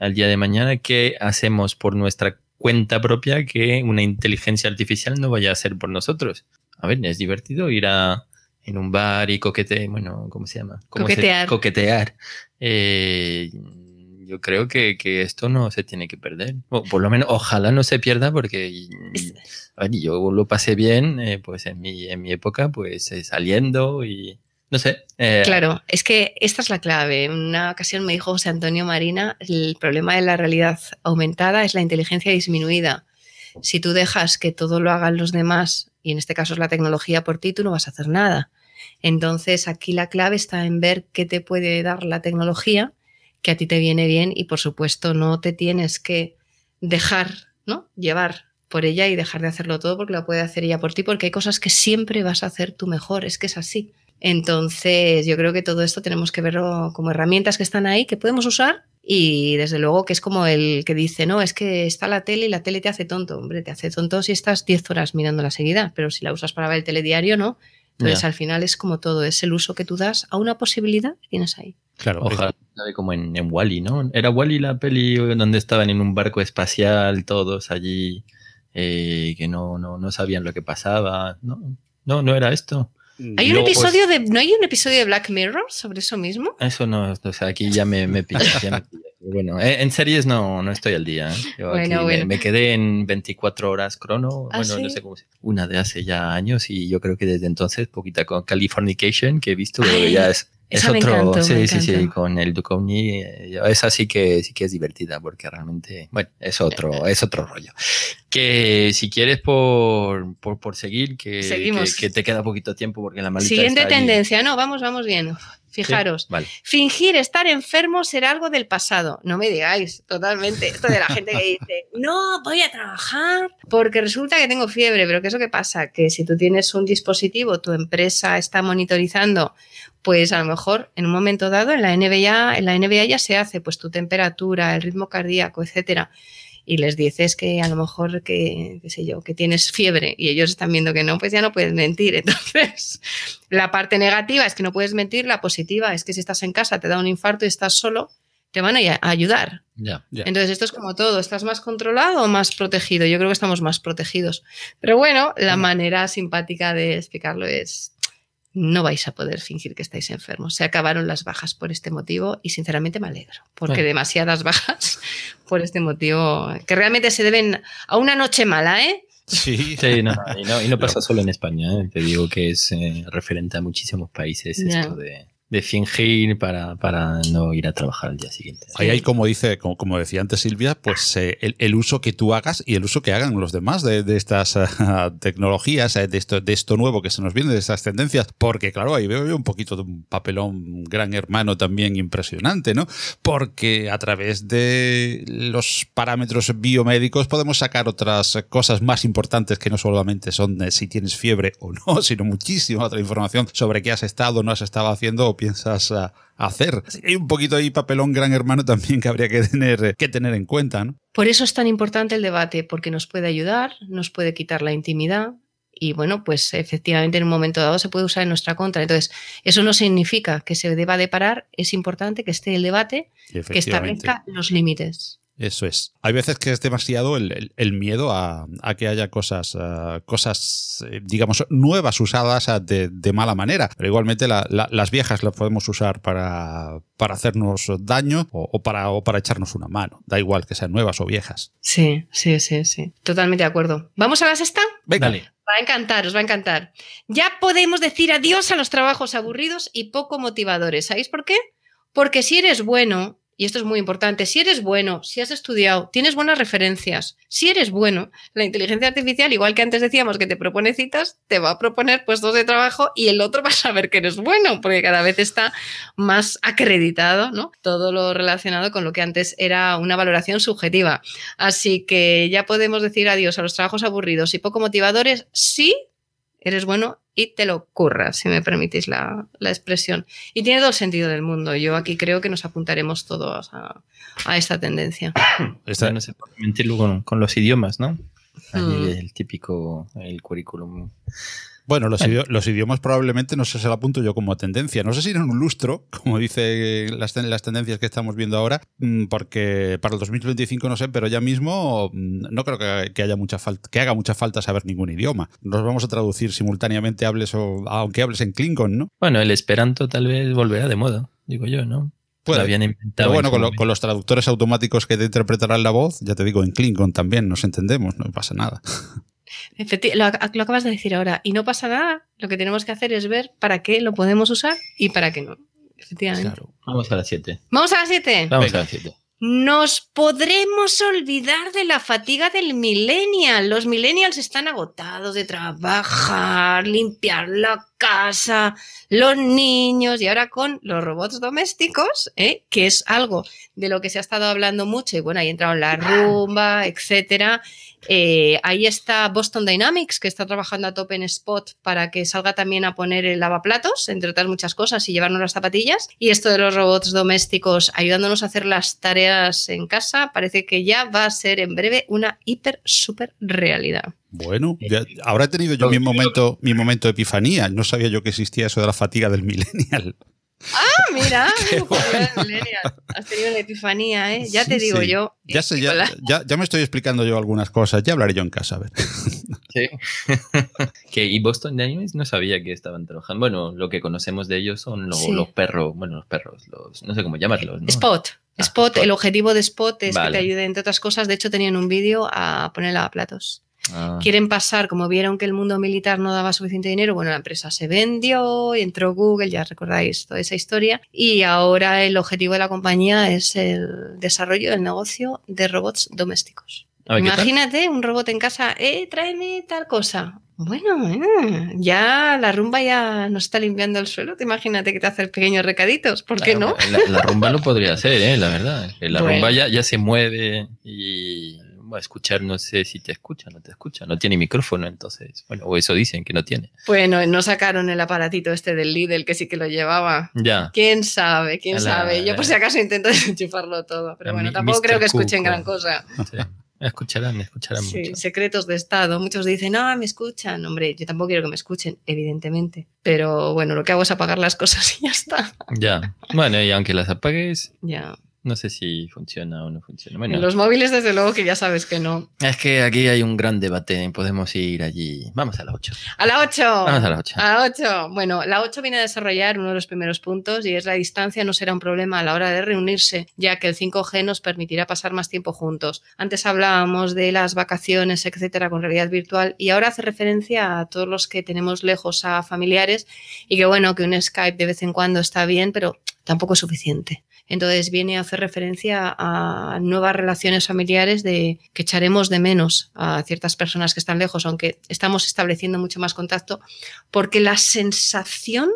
al día de mañana, ¿qué hacemos por nuestra cuenta propia que una inteligencia artificial no vaya a hacer por nosotros. A ver, es divertido ir a en un bar y coquetear, bueno, ¿cómo se llama? coquetear. coquetear. Eh, yo creo que, esto no se tiene que perder. O por lo menos, ojalá no se pierda porque yo lo pasé bien, eh, pues en mi, en mi época, pues eh, saliendo y no sé. Eh, claro, es que esta es la clave. En una ocasión me dijo José Antonio Marina, el problema de la realidad aumentada es la inteligencia disminuida. Si tú dejas que todo lo hagan los demás, y en este caso es la tecnología por ti, tú no vas a hacer nada. Entonces aquí la clave está en ver qué te puede dar la tecnología, que a ti te viene bien y por supuesto no te tienes que dejar, ¿no? Llevar por ella y dejar de hacerlo todo porque lo puede hacer ella por ti, porque hay cosas que siempre vas a hacer tú mejor, es que es así. Entonces, yo creo que todo esto tenemos que verlo como herramientas que están ahí, que podemos usar y desde luego que es como el que dice, no, es que está la tele y la tele te hace tonto. Hombre, te hace tonto si estás 10 horas mirando la seguida, pero si la usas para ver el telediario, no. Entonces, al final es como todo, es el uso que tú das a una posibilidad que tienes ahí. Claro, ojalá como en, en Wally, ¿no? Era Wally la peli donde estaban en un barco espacial todos allí eh, que no, no, no sabían lo que pasaba. No, no, no era esto. ¿Hay un pues episodio de, ¿No hay un episodio de Black Mirror sobre eso mismo? Eso no, o sea, aquí ya me, me Bueno, en series no, no estoy al día. ¿eh? bueno, bueno. Me, quedé en 24 horas crono, ¿Ah, bueno, no sé cómo se Una de hace ya años y yo creo que desde entonces, poquita con Californication, que he visto, ya es es otro, sí, sí, sí, con el Duchovny, eh, esa sí que sí que es divertida porque realmente, bueno, es otro, es otro rollo. Que si quieres por, por, por seguir, que, que, te queda poquito tiempo porque la malita Siguiente tendencia, no, vamos, vamos bien. Fijaros, fingir estar enfermo será algo del pasado. No me digáis, totalmente. Esto de la [LAUGHS] gente que dice, no, voy a trabajar porque resulta que tengo fiebre. Pero ¿qué es lo que pasa? Que si tú tienes un dispositivo, tu empresa está monitorizando, pues a lo mejor en un momento dado en la NBA, en la NBA ya se hace pues tu temperatura, el ritmo cardíaco, etcétera y les dices que a lo mejor que, qué sé yo, que tienes fiebre y ellos están viendo que no, pues ya no puedes mentir. [LAUGHS] Entonces, la parte negativa es que no puedes mentir, la positiva es que si estás en casa, te da un infarto y estás solo, te van a ayudar. Entonces, esto es como todo, ¿estás más controlado o más protegido? Yo creo que estamos más protegidos. Pero bueno, la manera simpática de explicarlo es no vais a poder fingir que estáis enfermos. Se acabaron las bajas por este motivo y sinceramente me alegro, porque demasiadas [LAUGHS] bajas por este motivo que realmente se deben a una noche mala, ¿eh? Sí, y, no, pasa solo en España, ¿eh? te digo que es eh, referente a muchísimos países esto de, de fingir para, para, no ir a trabajar al día siguiente. Ahí hay, como dice, como, como decía antes Silvia, pues eh, el, uso que tú hagas y el uso que hagan los demás de, de estas eh, [LAUGHS] tecnologías, eh, de, esto, de esto nuevo que se nos viene, de estas tendencias, porque claro, ahí veo un poquito de un papelón gran hermano también impresionante, ¿no? Porque a través de los parámetros biomédicos podemos sacar otras cosas más importantes que no solamente son si tienes fiebre o no, [LAUGHS] sino muchísima otra información sobre qué has estado, no has estado haciendo piensas ah, hacer. hay un poquito ahí papelón gran hermano también que habría que tener, que tener en cuenta. ¿no? Por eso es tan importante el debate, porque nos puede ayudar, nos puede quitar la intimidad, y bueno, pues efectivamente en un momento dado se puede usar en nuestra contra. Entonces, eso no significa que se deba de parar, es importante que esté el debate que establezca los límites. Eso es. Hay veces que es demasiado el, miedo a, que haya cosas, eh, cosas eh, digamos, nuevas usadas eh, de, mala manera. Pero igualmente las viejas las podemos usar para, para hacernos daño o, para, o para echarnos una mano. Da igual que sean nuevas o viejas. Sí, sí, sí, sí. Totalmente de acuerdo. ¿Vamos a la sexta? Venga. Va a encantar, os va a encantar. Ya podemos decir adiós a los trabajos aburridos y poco motivadores. ¿Sabéis por qué? Porque si eres bueno y esto es muy importante, si eres bueno, si has estudiado, tienes buenas referencias, si eres bueno, la inteligencia artificial, igual que antes decíamos que te propone citas, te va a proponer puestos de trabajo y el otro [LAUGHS] va a saber que eres bueno, porque cada vez está más acreditado, ¿no? Todo lo relacionado con lo que antes era una valoración subjetiva. Así que ya podemos decir adiós a los trabajos aburridos y poco motivadores si eres bueno y te lo curras, si me permitís la, expresión. Y tiene todo el sentido del mundo. Yo aquí creo que nos apuntaremos todos a, esta tendencia. [COUGHS] Esta, no sé, con, con los idiomas, ¿no? Mm. el típico, el currículum bueno, los, idiomas probablemente no sé si la apunto yo como tendencia. No sé si en un lustro, [LAUGHS] como dice las, las tendencias que estamos viendo ahora, mm, porque para el 2025 no sé, pero ya mismo mm, no creo que, haya mucha falta, que haga mucha falta saber ningún idioma. Nos vamos a traducir simultáneamente hables o aunque hables en Klingon, ¿no? Bueno, el Esperanto tal vez volverá de moda, digo yo, ¿no? Puede. Pero bueno, con, con, los traductores automáticos que te interpretarán la voz, ya te digo, en Klingon también nos entendemos, no pasa nada. [LAUGHS] Lo, lo, acabas de decir ahora. Y no pasa nada. Lo que tenemos que hacer es ver para qué lo podemos usar y para qué no. Efectivamente. Vamos a las 7. ¿Vamos a las 7? Vamos a las 7. Nos podremos olvidar de la fatiga del millennial. Los millennials están agotados de trabajar, limpiar la casa, los niños y ahora con los robots domésticos, ¿eh? que es algo de lo que se ha estado hablando mucho y bueno, ahí entrado la rumba, etcétera. Eh, ahí está Boston Dynamics, que está trabajando a tope en Spot para que salga también a poner el lavaplatos, entre otras muchas cosas, y llevarnos las zapatillas. Y esto de los robots domésticos ayudándonos a hacer las tareas en casa, parece que ya va a ser en breve una hiper, super realidad. Bueno, ahora he tenido yo mi momento, mi momento de epifanía. No sabía yo que existía eso de la fatiga del millennial. Ah, mira, [LAUGHS] has tenido la epifanía, ¿eh? Ya te digo yo. Ya, sé, ya, ya, me estoy explicando yo algunas cosas, ya hablaré yo en casa, a ver. [LAUGHS] Sí. [LAUGHS] que, y Boston Dynamics no sabía que estaban trabajando. Bueno, lo que conocemos de ellos son los perros, bueno, los perros, los, no sé cómo llamarlos. Spot. Ah, Spot, el objetivo de Spot es que te ayude, entre otras cosas. De hecho, tenían un vídeo a poner lavaplatos. Ah. Quieren pasar, como vieron que el mundo militar no daba suficiente dinero, bueno, la empresa se vendió, entró Google, ya recordáis toda esa historia, y ahora el objetivo de la compañía es el desarrollo del negocio de robots domésticos. Imagínate un robot en casa, eh, tráeme tal cosa. Bueno, eh, ya la rumba ya nos está limpiando el suelo. Te imagínate que te hace pequeños recaditos. ¿Por qué no? La, rumba lo podría hacer, eh, la verdad. La [LAUGHS] rumba ya, ya se mueve y escuchar no sé si te escucha, no te escucha, no tiene micrófono, entonces, bueno, o eso dicen que no tiene. Bueno, no sacaron el aparatito este del Lidl que sí que lo llevaba. Ya. ¿Quién sabe? ¿Quién sabe? Yo por si acaso intento [LAUGHS] desenchufarlo todo, pero bueno, tampoco creo que escuchen gran cosa. Escucharán, escucharán sí, secretos de Estado. Muchos dicen, no, me escuchan. Hombre, yo tampoco quiero que me escuchen, evidentemente. Pero bueno, lo que hago es apagar las cosas y ya está. Ya. Bueno, y aunque las apagues. Ya. No sé si funciona o no funciona. en los móviles, desde luego que ya sabes que no. Es que aquí hay un gran debate. Podemos ir allí. Vamos a la 8. ¡A la 8! Vamos a la 8. A la 8. Bueno, la 8 viene a desarrollar uno de los primeros puntos y es la distancia no será un problema a la hora de reunirse, ya que el 5G nos permitirá pasar más tiempo juntos. Antes hablábamos de las vacaciones, etcétera, con realidad virtual y ahora hace referencia a todos los que tenemos lejos a familiares y que bueno, que un Skype de vez en cuando está bien, pero tampoco es suficiente. Entonces viene a hacer referencia a nuevas relaciones familiares de que echaremos de menos a ciertas personas que están lejos, aunque estamos estableciendo mucho más contacto, porque la sensación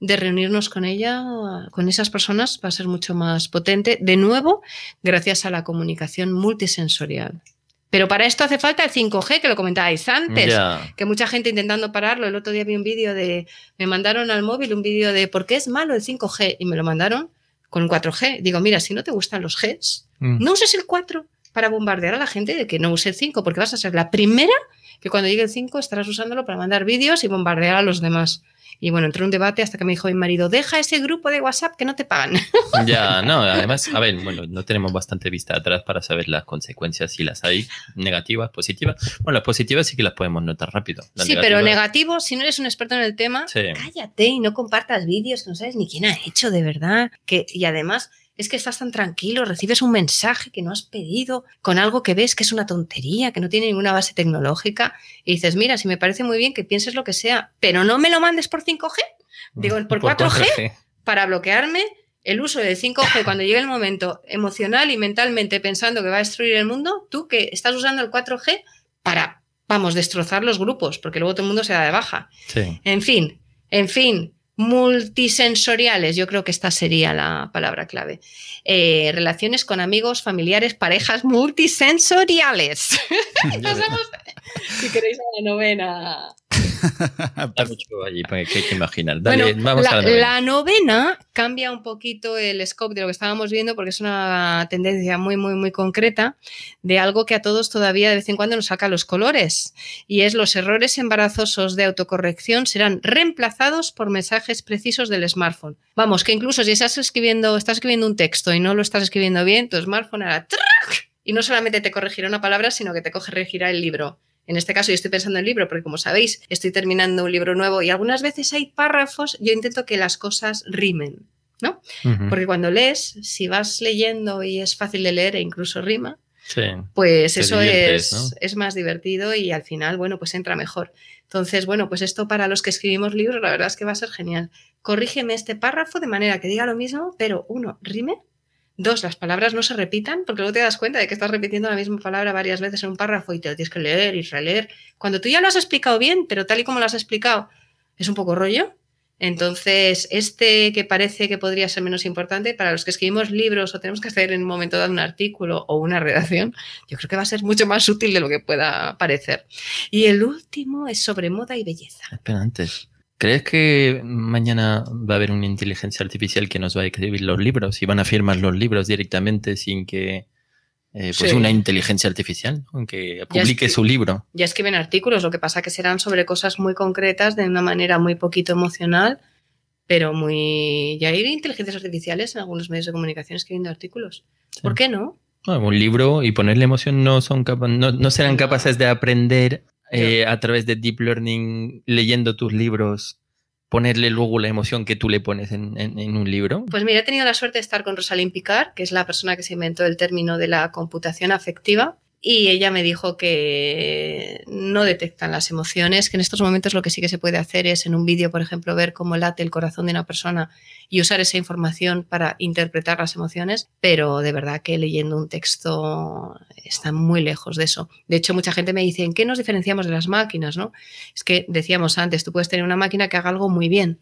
de reunirnos con ella, con esas personas, va a ser mucho más potente, de nuevo, gracias a la comunicación multisensorial. Pero para esto hace falta el 5G, que lo comentabais antes, que mucha gente intentando pararlo. El otro día vi un vídeo de, me mandaron al móvil un vídeo de por qué es malo el 5G y me lo mandaron con 4G. Digo, mira, si no te gustan los Gs, mm. no uses el 4. para bombardear a la gente de que no use el 5, porque vas a ser la primera que cuando llegue el 5 estarás usándolo para mandar vídeos y bombardear a los demás. Y bueno, entró un debate hasta que me dijo mi marido, deja ese grupo de WhatsApp que no te pagan. [LAUGHS] Ya, [LAUGHS] no, además, a ver, bueno, no tenemos bastante vista atrás para saber las consecuencias, si las hay negativas, positivas. Bueno, las positivas sí que las podemos notar rápido. sí, pero negativo, si no eres un experto en el tema, cállate y no compartas vídeos que no sabes ni quién ha hecho de verdad. Que, y además, es que estás tan tranquilo, recibes un mensaje que no has pedido con algo que ves que es una tontería, que no tiene ninguna base tecnológica, y dices, mira, si me parece muy bien que pienses lo que sea, pero no me lo mandes por 5G, digo, por, 4G, para bloquearme el uso del 5G [LAUGHS] cuando llegue el momento emocional y mentalmente pensando que va a destruir el mundo, tú que estás usando el 4G para, vamos, destrozar los grupos, porque luego todo el mundo se da de baja. En fin, en fin, multisensoriales, yo creo que esta sería la palabra clave. Eh, relaciones con amigos, familiares, parejas multisensoriales. [LAUGHS] si queréis a la novena [LAUGHS] allí que, que imaginar. la, novena. cambia un poquito el scope de lo que estábamos viendo porque es una tendencia muy, muy, muy concreta de algo que a todos todavía de vez en cuando nos saca los colores. Y es los errores embarazosos de autocorrección serán reemplazados por mensajes precisos del smartphone. Vamos, que incluso si estás escribiendo, estás escribiendo un texto y no lo estás escribiendo bien, tu smartphone hará y no solamente te corregirá una palabra, sino que te corregirá el libro. En este caso yo estoy pensando en el libro porque como sabéis estoy terminando un libro nuevo y algunas veces hay párrafos, yo intento que las cosas rimen, ¿no? Porque cuando lees, si vas leyendo y es fácil de leer e incluso rima, pues eso es, es más divertido y al final, bueno, pues entra mejor. Entonces, bueno, pues esto para los que escribimos libros, la verdad es que va a ser genial. Corrígeme este párrafo de manera que diga lo mismo, pero uno, rime Dos, las palabras no se repitan, porque luego te das cuenta de que estás repitiendo la misma palabra varias veces en un párrafo y te lo tienes que leer y releer. Cuando tú ya lo has explicado bien, pero tal y como lo has explicado, es un poco rollo. Entonces, este que parece que podría ser menos importante, para los que escribimos libros o tenemos que hacer en un momento dado un artículo o una redacción, yo creo que va a ser mucho más útil de lo que pueda parecer. Y el último es sobre moda y belleza. Espera, antes. ¿Crees que mañana va a haber una inteligencia artificial que nos va a escribir los libros y van a firmar los libros directamente sin que eh, pues una inteligencia artificial que publique su libro? Ya escriben artículos, lo que pasa que serán sobre cosas muy concretas de una manera muy poquito emocional, pero muy... Ya hay inteligencias artificiales en algunos medios de comunicación escribiendo artículos. ¿Por qué no? un libro y ponerle emoción no son no, no serán capaces de aprender eh, a través de Deep Learning, leyendo tus libros, ponerle luego la emoción que tú le pones en, un libro? Pues mira, he tenido la suerte de estar con Rosalind Picard, que es la persona que se inventó el término de la computación afectiva. Y ella me dijo que no detectan las emociones, que en estos momentos lo que sí que se puede hacer es en un vídeo, por ejemplo, ver cómo late el corazón de una persona y usar esa información para interpretar las emociones, pero de verdad que leyendo un texto está muy lejos de eso. De hecho, mucha gente me dice, ¿en qué nos diferenciamos de las máquinas? ¿no? Es que decíamos antes, tú puedes tener una máquina que haga algo muy bien,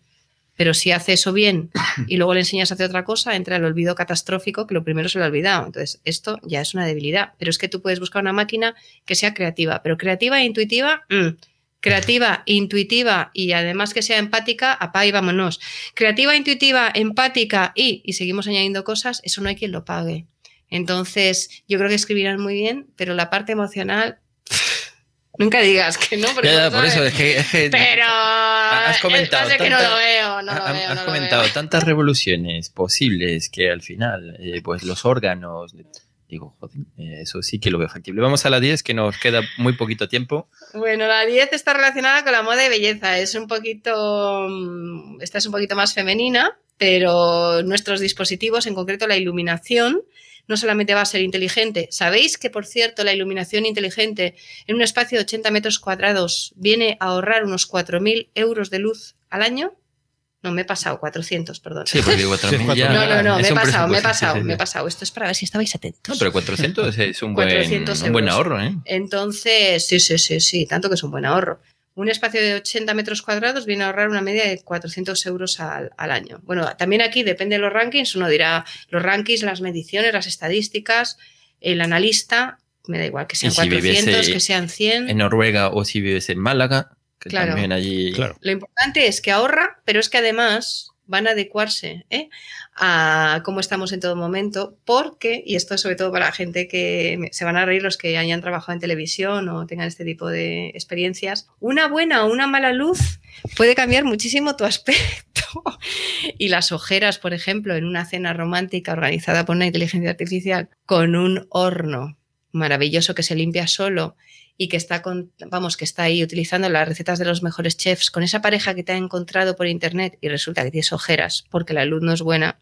pero si hace eso bien y [COUGHS] luego le enseñas a hacer otra cosa, entra el olvido catastrófico que lo primero se lo ha olvidado. Entonces, esto ya es una debilidad. Pero es que tú puedes buscar una máquina que sea creativa, pero creativa e intuitiva, mm, creativa, intuitiva y además que sea empática, apá y vámonos. Creativa, intuitiva, empática y, y seguimos añadiendo cosas, eso no hay quien lo pague. Entonces, yo creo que escribirán muy bien, pero la parte emocional Nunca digas que no, porque por eso es que, Pero has comentado, que no lo veo, no lo veo, has comentado tantas revoluciones posibles que al final, eh, pues los órganos, digo, joder, eh, eso sí que lo veo factible. Vamos a la 10, que nos queda muy poquito tiempo. Bueno, la 10 está relacionada con la moda y belleza. Es un poquito, mm, esta es un poquito más femenina, pero nuestros dispositivos, en concreto la iluminación, no solamente va a ser inteligente. ¿Sabéis que, por cierto, la iluminación inteligente en un espacio de 80 metros cuadrados viene a ahorrar unos 4.000 euros de luz al año? No, me he pasado, 400, perdón. Sí, porque [LAUGHS] 4.000 ya... No, no, no, me he pasado, me he pasado, me he pasado. Esto es para ver si estabais atentos. No, pero 400 es un buen, un buen ahorro, ¿eh? Entonces, sí, sí, sí, sí, tanto que es un buen ahorro. Un espacio de 80 metros cuadrados viene a ahorrar una media de 400 euros al, año. Bueno, también aquí depende de los rankings, uno dirá los rankings, las mediciones, las estadísticas, el analista, me da igual que sean 400, que sean 100. En Noruega o si vives en Málaga, que también allí... Lo importante es que ahorra, pero es que además van a adecuarse ¿eh? A cómo estamos en todo momento, porque, y esto es sobre todo para la gente que se van a reír los que hayan trabajado en televisión o tengan este tipo de experiencias, una buena o una mala luz puede cambiar muchísimo tu aspecto. [LAUGHS] y las ojeras, por ejemplo, en una cena romántica organizada por una inteligencia artificial con un horno maravilloso que se limpia solo y que está con, vamos, que está ahí utilizando las recetas de los mejores chefs con esa pareja que te ha encontrado por internet y resulta que tienes ojeras porque la luz no es buena,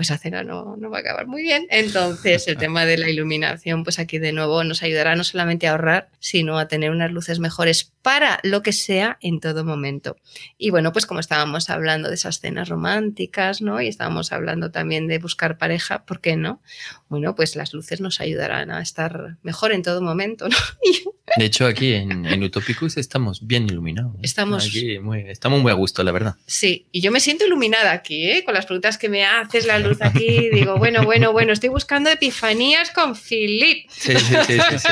pues la cena no, no va a acabar muy bien. Entonces, el tema de la iluminación, pues aquí de nuevo nos ayudará no solamente a ahorrar, sino a tener unas luces mejores para lo que sea en todo momento. Y bueno, pues como estábamos hablando de esas cenas románticas, ¿no? Y estábamos hablando también de buscar pareja, ¿por qué no? Bueno, pues las luces nos ayudarán a estar mejor en todo momento, ¿no? [LAUGHS] De hecho, aquí en, Utopicus estamos bien iluminados. ¿eh? Estamos, muy, estamos muy a gusto, la verdad. Sí, y yo me siento iluminada aquí, ¿eh? Con las preguntas que me haces, la luz aquí. Digo, bueno, bueno, bueno, estoy buscando epifanías con Philip. Sí, sí, sí,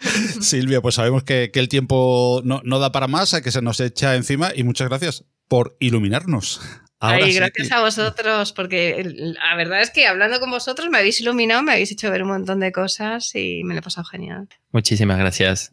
[LAUGHS] Silvia, pues sabemos que, el tiempo no, no, da para más, a que se nos echa encima y muchas gracias por iluminarnos. Ay, gracias a vosotros, porque la verdad es que hablando con vosotros me habéis iluminado, me habéis hecho ver un montón de cosas y me lo he pasado genial. Muchísimas gracias.